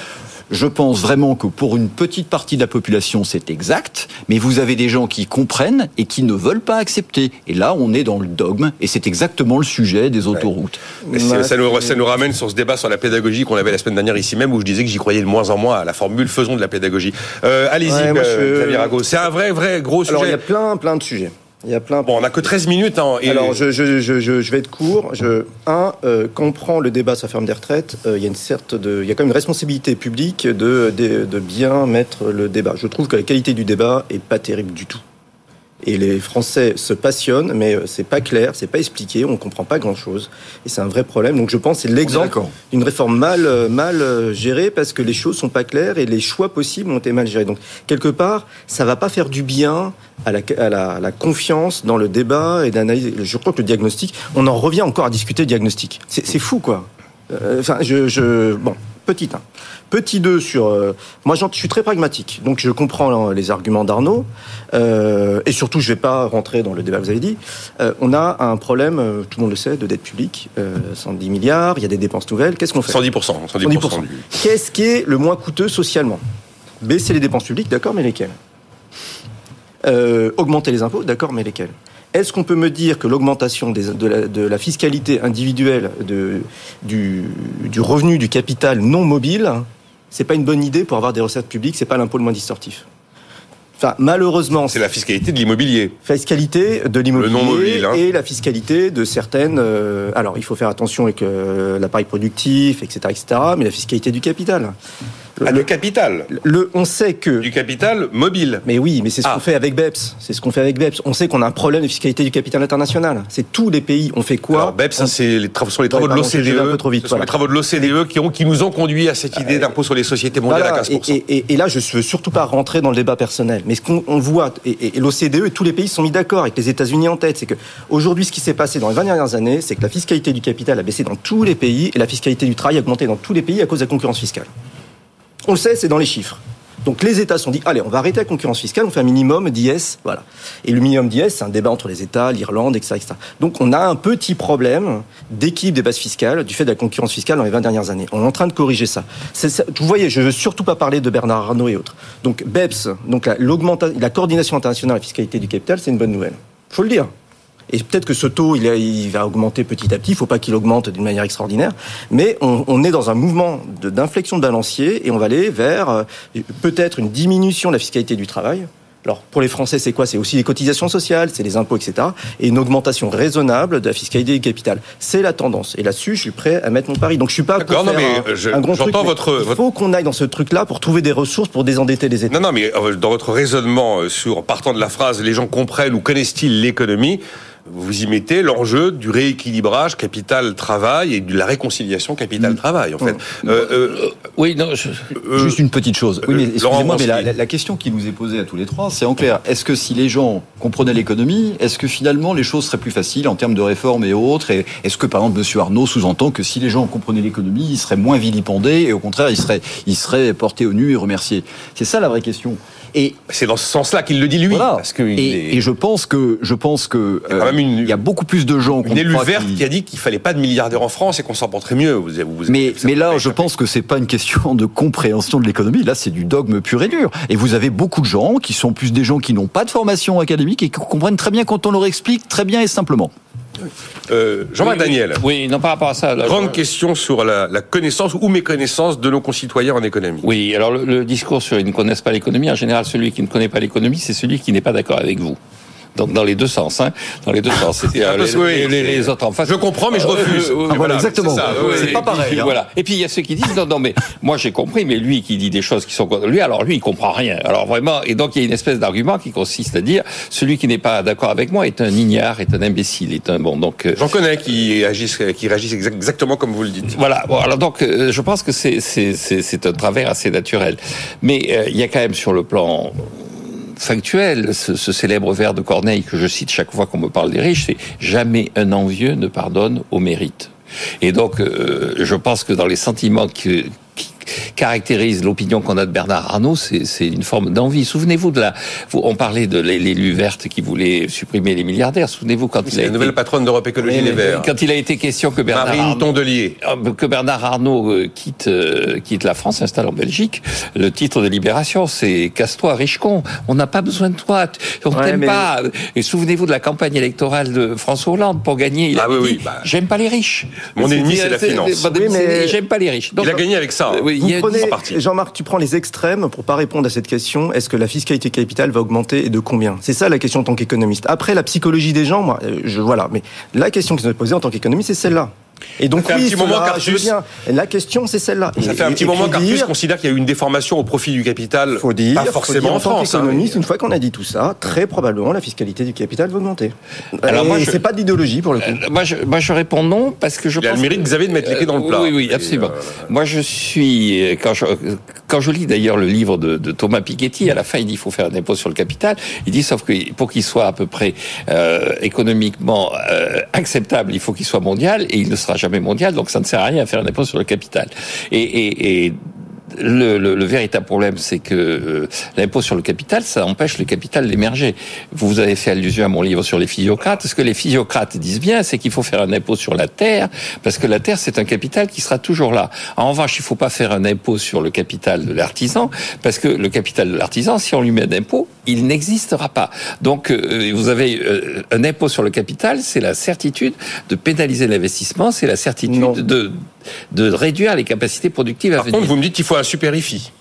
Je pense vraiment que pour une petite partie de la population, c'est exact, mais vous avez des gens qui comprennent et qui ne veulent pas accepter. Et là, on est dans le dogme, et c'est exactement le sujet des autoroutes. ça, nous, ramène sur ce débat sur la pédagogie qu'on avait la semaine dernière ici même, où je disais que j'y croyais de moins en moins à la formule faisons de la pédagogie. Euh, Allez-y, euh, C'est un vrai, vrai gros sujet. Alors, il y a plein, plein de sujets. Il y a plein. Bon, on n'a que 13 minutes. Hein, Alors, je, je, je, je, vais être court. Je, un, euh, quand on prend le débat sur la ferme des retraites, euh, il y a une certaine de, il y a quand même une responsabilité publique de, de, de, bien mettre le débat. Je trouve que la qualité du débat est pas terrible du tout. Et les Français se passionnent, mais euh, c'est pas clair, c'est pas expliqué, on comprend pas grand chose. Et c'est un vrai problème. Donc je pense que c'est l'exemple d'une réforme mal, euh, mal euh, gérée parce que les choses sont pas claires et les choix possibles ont été mal gérés. Donc quelque part, ça va pas faire du bien à la, à la, la confiance dans le débat et d'analyse. Je crois que le diagnostic, on en revient encore à discuter de diagnostic. C'est fou, quoi. Enfin, je, je, bon, petit 1. Petit 2 sur... Euh, moi, je suis très pragmatique, donc je comprends les arguments d'Arnaud, euh, et surtout, je ne vais pas rentrer dans le débat que vous avez dit. Euh, on a un problème, tout le monde le sait, de dette publique, 110 euh, milliards, il y a des dépenses nouvelles, qu'est-ce qu'on fait? 110%. 110%. Qu'est-ce qui est le moins coûteux socialement? Baisser les dépenses publiques, d'accord, mais lesquelles? Augmenter les impôts, d'accord, mais lesquels est-ce qu'on peut me dire que l'augmentation de, la, fiscalité individuelle du, revenu du capital non mobile, c'est pas une bonne idée pour avoir des recettes publiques, c'est pas l'impôt le moins distortif? Enfin, malheureusement, c'est la fiscalité de l'immobilier. Fiscalité de l'immobilier hein. et la fiscalité de certaines. Euh, alors, il faut faire attention avec euh, l'appareil productif, etc., etc. Mais la fiscalité du capital. Ah, le capital. Le, on sait que du capital mobile. Mais oui, mais c'est ce ah. qu'on fait avec BEPS. C'est ce qu'on fait avec BEPS. On sait qu'on a un problème de fiscalité du capital international. C'est tous les pays. On fait quoi Alors BEPS, c'est les travaux, sur les travaux de l'OCDE. Les travaux de l'OCDE qui, ont, qui nous ont conduit à cette idée d'impôt sur les sociétés mondiales à 15%. Et, là, je veux surtout pas rentrer dans le débat personnel. Mais ce qu'on voit, et, l'OCDE et tous les pays sont mis d'accord avec les États-Unis en tête, c'est que aujourd'hui, ce qui s'est passé dans les 20 dernières années, c'est que la fiscalité du capital a baissé dans tous les pays et la fiscalité du travail a augmenté dans tous les pays à cause de la concurrence fiscale. On le sait, c'est dans les chiffres. Donc les États sont dit, allez, on va arrêter la concurrence fiscale, on fait un minimum d'IS, voilà. Et le minimum d'IS, c'est un débat entre les États, l'Irlande, etc., etc. Donc on a un petit problème d'équipe des bases fiscales du fait de la concurrence fiscale dans les 20 dernières années. On est en train de corriger ça. vous voyez, je veux surtout pas parler de Bernard Arnault et autres. Donc BEPS, donc la, la coordination internationale de la fiscalité du capital, c'est une bonne nouvelle. Faut le dire. Et peut-être que ce taux, il, va augmenter petit à petit. Il ne faut pas qu'il augmente d'une manière extraordinaire. Mais on, est dans un mouvement d'inflexion de, balancier et on va aller vers euh, peut-être une diminution de la fiscalité du travail. Alors pour les Français, c'est quoi? C'est aussi les cotisations sociales, c'est les impôts, etc. Et une augmentation raisonnable de la fiscalité du capital. C'est la tendance. Et là-dessus, je suis prêt à mettre mon pari. Donc je suis pas pour faire un, un, grand truc. Votre, il faut qu'on aille dans ce truc-là pour trouver des ressources pour désendetter les États. Non, non, mais euh, dans votre raisonnement euh, sur partant de la phrase, les gens comprennent ou connaissent-ils l'économie vous y mettez l'enjeu du rééquilibrage capital-travail et de la réconciliation capital-travail, en fait. Euh, euh, euh, oui, non, juste une petite chose. Oui, mais excusez-moi, mais la, question qui nous est posée à tous les trois, c'est en clair, est-ce que si les gens comprenaient l'économie, est-ce que finalement les choses seraient plus faciles en termes de réformes et autres Et est-ce que, par exemple, M. Arnaud sous-entend que si les gens comprenaient l'économie, ils seraient moins vilipendés et au contraire, ils seraient, ils seraient portés au nu et remerciés? C'est ça la vraie question. Et c'est dans ce sens-là qu'il le dit lui. Parce que et, je pense que je pense que il y a, beaucoup plus de gens. Une élue verte qui... a dit qu'il fallait pas de milliardaires en France et qu'on s'en porterait mieux. Vous, mais mais là, je pense que c'est pas une question de compréhension de l'économie. Là, c'est du dogme pur et dur. Et vous avez beaucoup de gens qui sont plus des gens qui n'ont pas de formation académique et qui comprennent très bien quand on leur explique très bien et simplement. Euh, Jean-Marc Daniel. Oui, non, par rapport à ça. Grande question sur la, connaissance ou méconnaissance de nos concitoyens en économie. Oui, alors le discours sur ils ne connaissent pas l'économie, en général, celui qui ne connaît pas l'économie, c'est celui qui n'est pas d'accord avec vous. Donc dans les deux sens, hein. Dans les deux sens. C'était euh, les, les, autres en face. Je comprends, mais je refuse. Ah, voilà, exactement. C'est pas pareil. Hein. Voilà. Et puis il y a ceux qui disent non, non, mais moi j'ai compris, mais lui qui dit des choses qui sont lui, alors lui il comprend rien. Alors vraiment, et donc il y a une espèce d'argument qui consiste à dire celui qui n'est pas d'accord avec moi est un ignare, est un imbécile, est un bon. Donc euh, j'en connais qui agissent, qui réagissent exactement comme vous le dites. Voilà. Bon, alors donc euh, je pense que c'est c'est c'est un travers assez naturel, mais il y a quand même sur le plan factuel, ce, célèbre vers de Corneille que je cite chaque fois qu'on me parle des riches, c'est jamais un envieux ne pardonne au mérite. Et donc, euh, je pense que dans les sentiments que, caractérise l'opinion qu'on a de Bernard Arnault, c'est une forme d'envie. Souvenez-vous de la, on parlait de l'élu verte qui voulait supprimer les milliardaires. Souvenez-vous quand il a la nouvelle patronne d'Europe Écologie Les Verts. Quand il a été question que Bernard Arnault, euh, que Bernard Arnault euh, quitte euh, quitte la France, s'installe en Belgique, le titre de Libération, c'est casse-toi, riche-con. On n'a pas besoin de toi. On t'aime pas. Et souvenez-vous de la campagne électorale de François Hollande pour gagner. Il a ah dit, bah. j'aime pas les riches. Mon ennemi, c'est la finance. J'aime pas les riches. il a gagné avec ça. Oui, Jean-Marc, tu prends les extrêmes pour pas répondre à cette question. Est-ce que la fiscalité capitale va augmenter et de combien? C'est ça la question en tant qu'économiste. Après, la psychologie des gens, moi, euh, je voilà. Mais la question qui se posée en tant qu'économiste, c'est celle-là. Et donc, Ça fait un oui, petit moment je. La question, c'est celle-là. Ça Et- fait un et- petit et moment faut qu'Artus dire- considère qu'il y a eu une déformation au profit du capital. faut dire, pas faut forcément dire, en en tant France. hein. une fois qu'on a dit tout ça, très probablement la fiscalité du capital va augmenter. Alors et moi, je- c'est pas de l'idéologie pour le coup. Euh, Moi je, moi, je réponds non parce que je Il a pense le mérite, que- Xavier, de mettre les pieds dans le plat. Oui, oui, absolument. euh, Moi, je suis euh, quand je quand je lis d'ailleurs le livre de, de Thomas Piketty, à la fin, il dit il faut faire un impôt sur le capital. Il dit sauf que pour qu'il soit à peu près euh, économiquement euh, acceptable, il faut qu'il soit mondial et il ne sera jamais mondial, donc ça ne sert à rien à faire un impôt sur le capital. Et le, le, le véritable problème, c'est que euh, l'impôt sur le capital, ça empêche le capital d'émerger. Vous avez fait allusion à mon livre sur les physiocrates. Ce que les physiocrates disent bien, c'est qu'il faut faire un impôt sur la terre, parce que la terre, c'est un capital qui sera toujours là. En revanche, il ne faut pas faire un impôt sur le capital de l'artisan, parce que le capital de l'artisan, si on lui met un impôt, il n'existera pas. Donc, euh, vous avez euh, un impôt sur le capital, c'est la certitude de pénaliser l'investissement, c'est la certitude Non. de, de réduire les capacités productives à Par venir. contre, vous me dites qu'il faut un super IFI.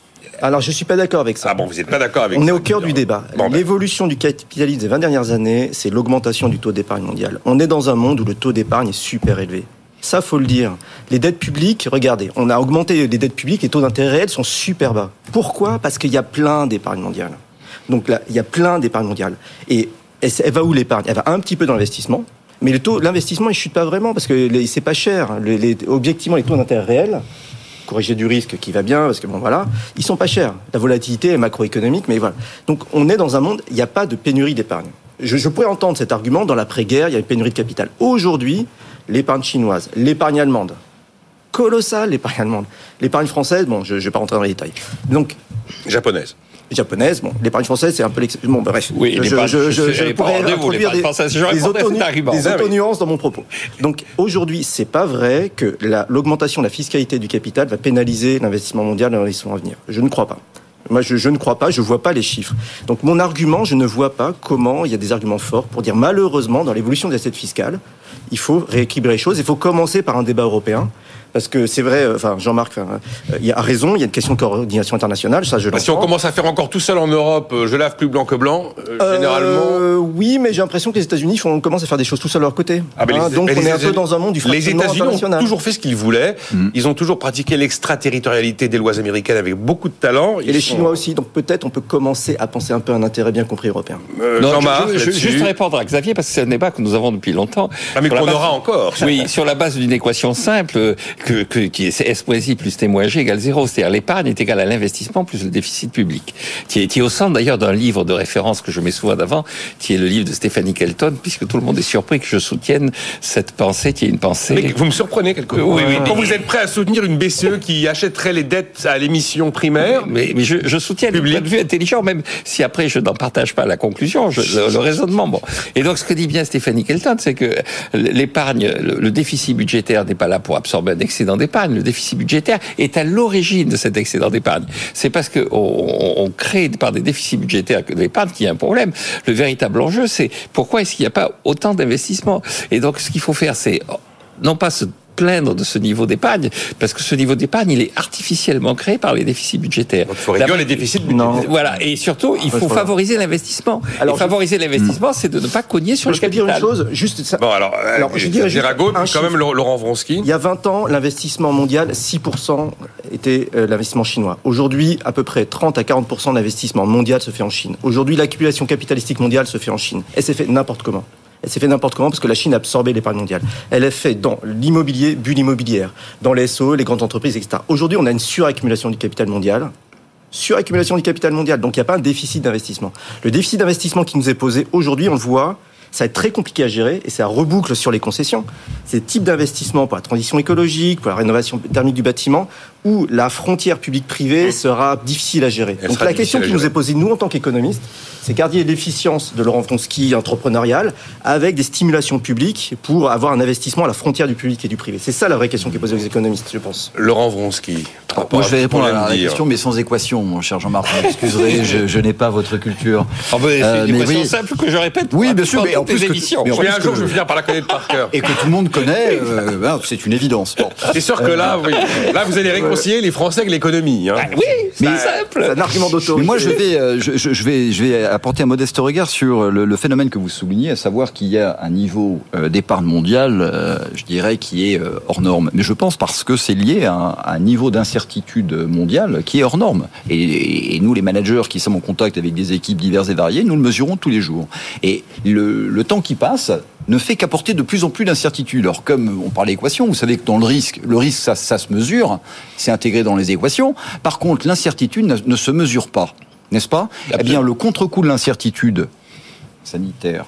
Alors, je suis pas d'accord avec ça. Ah bon, vous n'êtes pas d'accord avec On ça, est au cœur du débat. Bon, ben. L'évolution du capitalisme des 20 dernières années, c'est l'augmentation du taux d'épargne mondial. On est dans un monde où le taux d'épargne est super élevé. Ça, faut le dire. Les dettes publiques, regardez, on a augmenté les dettes publiques, les taux d'intérêt réels sont super bas. Pourquoi? Parce qu'il y a plein d'épargne mondiale. Donc là, il y a plein d'épargne mondiale. Et elle, elle va où l'épargne? Elle va un petit peu dans l'investissement. Mais le taux, l'investissement, il chute pas vraiment parce que c'est pas cher. Objectivement, les taux d'intérêt réels, corrigé du risque qui va bien, parce que bon voilà, ils sont pas chers. La volatilité est macroéconomique, mais voilà. Donc on est dans un monde, il n'y a pas de pénurie d'épargne. Je, je pourrais entendre cet argument dans l'après-guerre, il y a une pénurie de capital. Aujourd'hui, l'épargne chinoise, l'épargne allemande, colossale l'épargne allemande, l'épargne française, bon, je ne vais pas rentrer dans les détails. Donc Japonaise. Japonaise, bon, l'épargne française, c'est un peu l'ex... Bon, bah, bref. Oui, je, je, je, je- pourrais introduire des, des, auto- Ah oui. auto-nuances dans mon propos. Donc, aujourd'hui, c'est pas vrai que la- l'augmentation de la fiscalité du capital va pénaliser l'investissement mondial dans les l'investissement à venir. Je ne crois pas. Moi, je, je ne crois pas, je vois pas les chiffres. Donc, mon argument, je ne vois pas comment il y a des arguments forts pour dire malheureusement, dans l'évolution des assiettes fiscales, il faut rééquilibrer les choses. Il faut commencer par un débat européen. Parce que c'est vrai, euh, enfin Jean-Marc enfin, euh, il a raison, il y a une question de coordination internationale, ça je Bah, si on commence à faire encore tout seul en Europe, euh, je lave plus blanc que blanc, euh, Euh, généralement. oui, mais j'ai l'impression que les États-unis font, commencent à faire des choses tout seuls de leur côté. Ah, Hein, les- donc on est un peu dans un monde du Les États-Unis ont international. toujours fait ce qu'ils voulaient. Mm. Ils ont toujours pratiqué l'extraterritorialité des lois américaines avec beaucoup de talent. Et les sont- Chinois aussi. Donc peut-être on peut commencer à penser un peu à un intérêt bien compris européen. Euh, Non, Jean-Marc, je, je- juste répondre à Xavier parce que c'est un débat que nous avons depuis longtemps. Ah, mais qu'on aura encore. Oui, sur la base d'une équation simple que, que- qui est S moins I plus T moins G égale zéro. C'est-à-dire l'épargne est égale à l'investissement plus le déficit public. Qui est, qui est au centre d'ailleurs d'un livre de référence que je mets souvent d'avant, qui est le livre de Stéphanie Kelton, puisque tout le monde est surpris que je soutienne cette pensée qui est une pensée. Mais vous me surprenez quelque part. Oui, oui, Quand mais- vous êtes prêt à soutenir une BCE qui achèterait les dettes à l'émission primaire, Mais, mais je, je soutiens le point de vue intelligent, même si après je n'en partage pas la conclusion, je- le, le raisonnement. Bon. Et donc ce que dit bien Stéphanie Kelton, c'est que l'épargne, le, le déficit budgétaire n'est pas là pour absorber un excédent d'épargne. Le déficit budgétaire est à l'origine de cet excédent d'épargne. C'est parce que on, crée par des déficits budgétaires que de l'épargne qu'il y a un problème. Le véritable enjeu, c'est pourquoi est-ce qu'il n'y a pas autant d'investissements? Et donc ce qu'il faut faire, c'est non pas se plaindre de ce niveau d'épargne, parce que ce niveau d'épargne, il est artificiellement créé par les déficits budgétaires. il faut réduire les déficits Non. budgétaires. Voilà, et surtout, il faut favoriser l'investissement. Alors, et je- favoriser l'investissement, c'est de ne pas cogner sur Moi, le je peux dire capital. une chose, juste ça. Bon, alors, euh, Alors, je dirais juste Girago, un puis quand même. Laurent Vronsky. Il y a 20 ans, l'investissement mondial, 6% était euh, l'investissement chinois. Aujourd'hui, à peu près 30 à 40% de l'investissement mondial se fait en Chine. Aujourd'hui, l'accumulation capitalistique mondiale se fait en Chine. Elle s'est fait n'importe comment. Elle s'est fait n'importe comment parce que la Chine a absorbé l'épargne mondiale. Elle est faite dans l'immobilier, bulle immobilière, dans les SO, les grandes entreprises, etc. Aujourd'hui, on a une suraccumulation du capital mondial. Suraccumulation du capital mondial. Donc, il n'y a pas un déficit d'investissement. Le déficit d'investissement qui nous est posé aujourd'hui, on le voit, ça va être très compliqué à gérer et ça reboucle sur les concessions. C'est le type d'investissement pour la transition écologique, pour la rénovation thermique du bâtiment, où la frontière publique-privée sera difficile à gérer. Elle Donc la question qui nous est posée, nous, en tant qu'économistes, c'est garder l'efficience de Laurent Vronsky entrepreneurial avec des stimulations publiques pour avoir un investissement à la frontière du public et du privé. C'est ça la vraie question qui est posée aux économistes, je pense. Laurent Vronsky. rapport Moi, je vais répondre à la dire. question, mais sans équation, mon cher Jean-Marc. Vous m'excuserez, je, je n'ai pas votre culture. Ah ben, c'est Euh, une mais équation oui. simple que je répète. Oui, bien sûr, mais en plus des que- émissions. mais un que- jour, je vais finir par la connaître par cœur. Et que tout le monde connaît, euh, ben, c'est une évidence. Bon. C'est sûr que là, oui, là, vous allez réconcilier les Français avec l'économie. Hein. Ah oui, c'est simple. C'est un argument d'auto. Mais moi, je vais, euh, je, vais, je vais apporter un modeste regard sur le, le phénomène que vous soulignez, à savoir qu'il y a un niveau euh, d'épargne mondiale, euh, je dirais, qui est euh, hors norme. Mais je pense parce que c'est lié à un, à un niveau d'incertitude mondiale qui est hors norme. Et, et nous, les managers qui sommes en contact avec des équipes diverses et variées, nous le mesurons tous les jours. Et le, le temps qui passe ne fait qu'apporter de plus en plus d'incertitudes. Alors, comme on parle d'équation, vous savez que dans le risque, le risque, ça, ça se mesure, c'est intégré dans les équations. Par contre, l'incertitude ne, ne se mesure pas, n'est-ce pas? Eh bien, le contre-coup de l'incertitude sanitaire,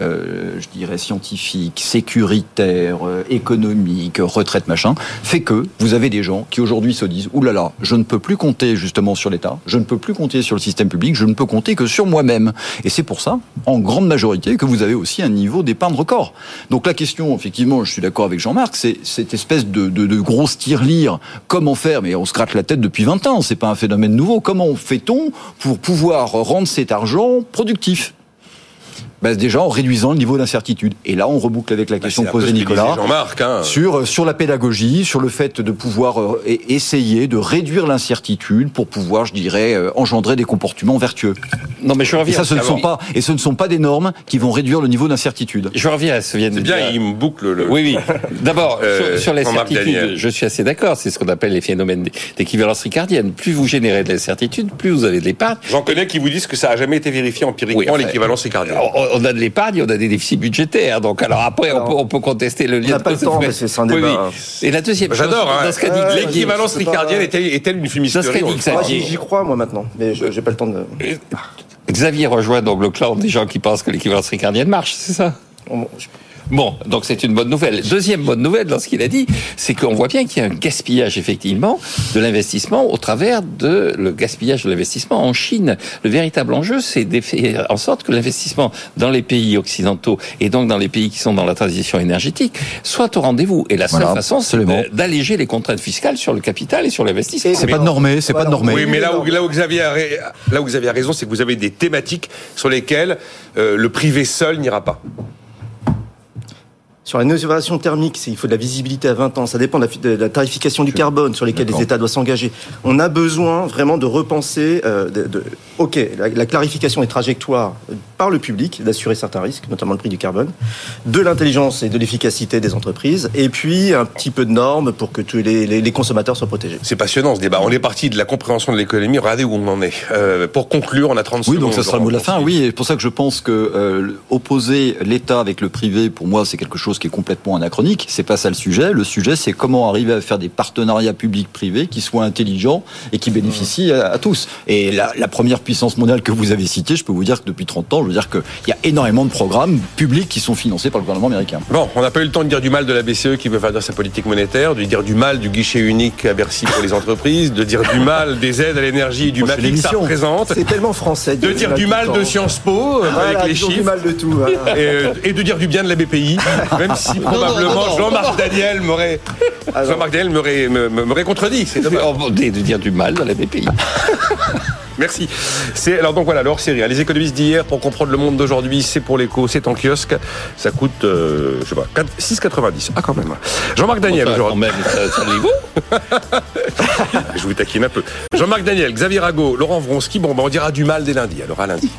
euh, je dirais scientifique, sécuritaire, euh, économique, retraite, machin, fait que vous avez des gens qui aujourd'hui se disent Ouh là là, je ne peux plus compter justement sur l'État, je ne peux plus compter sur le système public, je ne peux compter que sur moi-même. Et c'est pour ça, en grande majorité, que vous avez aussi un niveau d'épargne record. Donc la question, effectivement, je suis d'accord avec Jean-Marc, c'est cette espèce de, de, de grosse tirelire. Comment faire? Mais on se gratte la tête depuis 20 ans, c'est pas un phénomène nouveau. Comment fait-on pour pouvoir rendre cet argent productif? Ben, déjà en réduisant le niveau d'incertitude. Et là, on reboucle avec la question Bah, C'est que un peu posait ce que disait Nicolas Jean-Marc, hein. sur sur la pédagogie, sur le fait de pouvoir euh, e- essayer de réduire l'incertitude pour pouvoir, je dirais, euh, engendrer des comportements vertueux. Non, mais je Et reviens. ça, ce ne Ah sont pas et ce ne sont pas des normes qui vont réduire le niveau d'incertitude. Je reviens à ce vient de C'est bien, dire- il me boucle le. Oui, oui. D'abord, Euh, sur, Daniel. je suis assez d'accord. C'est ce qu'on appelle les phénomènes d'équivalence ricardienne. Plus vous générez de l'incertitude, plus vous avez de l'épargne. J'en connais qui vous disent que ça a jamais été vérifié empiriquement Oui, enfin, l'équivalence ricardienne. On, on a de l'épargne, on a des déficits budgétaires. Donc, alors après, Alors, on, peut, on peut contester le lien. n'a de pas le cause temps, et mais c'est- un Oui, débat, oui. hein. Et la deuxième chose, J'adore, hein. Euh, L'équivalence ricardienne est-elle, est-elle une fumisterie on j'y crois, moi, maintenant. Mais je j'ai pas le temps de. Xavier rejoint donc le clan des gens qui pensent que l'équivalence ricardienne marche, c'est ça? Bon, donc c'est une bonne nouvelle. Deuxième bonne nouvelle dans ce qu'il a dit, c'est qu'on voit bien qu'il y a un gaspillage effectivement de l'investissement au travers de le gaspillage de l'investissement en Chine. Le véritable enjeu, c'est de faire en sorte que l'investissement dans les pays occidentaux et donc dans les pays qui sont dans la transition énergétique soit au rendez-vous. Et la seule Voilà, façon, c'est d'alléger les contraintes fiscales sur le capital et sur l'investissement. C'est pas de normé, c'est pas de normé. Oui, mais là où, là où Xavier a, là où Xavier a raison, c'est que vous avez des thématiques sur lesquelles euh, le privé seul n'ira pas. Sur la rénovation thermique, il faut de la visibilité à 20 ans. Ça dépend de la, fi- de la tarification du carbone sur lesquels les. États doivent s'engager. On a besoin vraiment de repenser. euh, de, de- ok, la, la clarification des trajectoires par le public, d'assurer certains risques, notamment le prix du carbone, de l'intelligence et de l'efficacité des entreprises, et puis un petit peu de normes pour que tous les, les- les consommateurs soient protégés. C'est passionnant ce débat. On est parti de la compréhension de l'économie. Regardez où on en est. Euh, pour conclure, on a 30 Oui, secondes. donc ça sera le mot de la fin. Oui, c'est pour ça que je pense que euh, opposer l'État avec le privé, pour moi, c'est quelque chose qui est complètement anachronique. C'est pas ça le sujet. Le sujet, c'est comment arriver à faire des partenariats publics-privés qui soient intelligents et qui bénéficient à, à tous. Et la, la première puissance mondiale que vous avez citée, je peux vous dire que depuis 30 ans, je veux dire qu'il y a énormément de programmes publics qui sont financés par le gouvernement américain. Bon, on n'a pas eu le temps de dire du mal de la BCE qui veut faire dire sa politique monétaire, de dire du mal du guichet unique à Bercy pour les entreprises, de dire du mal des aides à l'énergie et du c'est mapping que ça représente, C'est tellement français. de dire du mal de Sciences Po euh, Voilà, avec les disons du chiffres. mal de tout. voilà. Et, euh, et de dire du bien de la BPI, même si probablement non, non, Jean-Marc Daniel m'aurait Alors- Jean-Marc Daniel m'aurait contredit. C'est dit de dire du mal dans la BPI. Merci. C'est alors donc voilà leur série. Les économistes d'hier pour comprendre le monde d'aujourd'hui, c'est pour l'écho, c'est en kiosque. Ça coûte, euh, je sais pas, 4 6,90. Ah quand même. Jean-Marc Daniel. Quand même, ça, ça l'est vous Je vous taquine un peu. Jean-Marc Daniel, Xavier Rago, Laurent Vronsky. Bon, ben, on dira du mal dès lundi. Alors à lundi.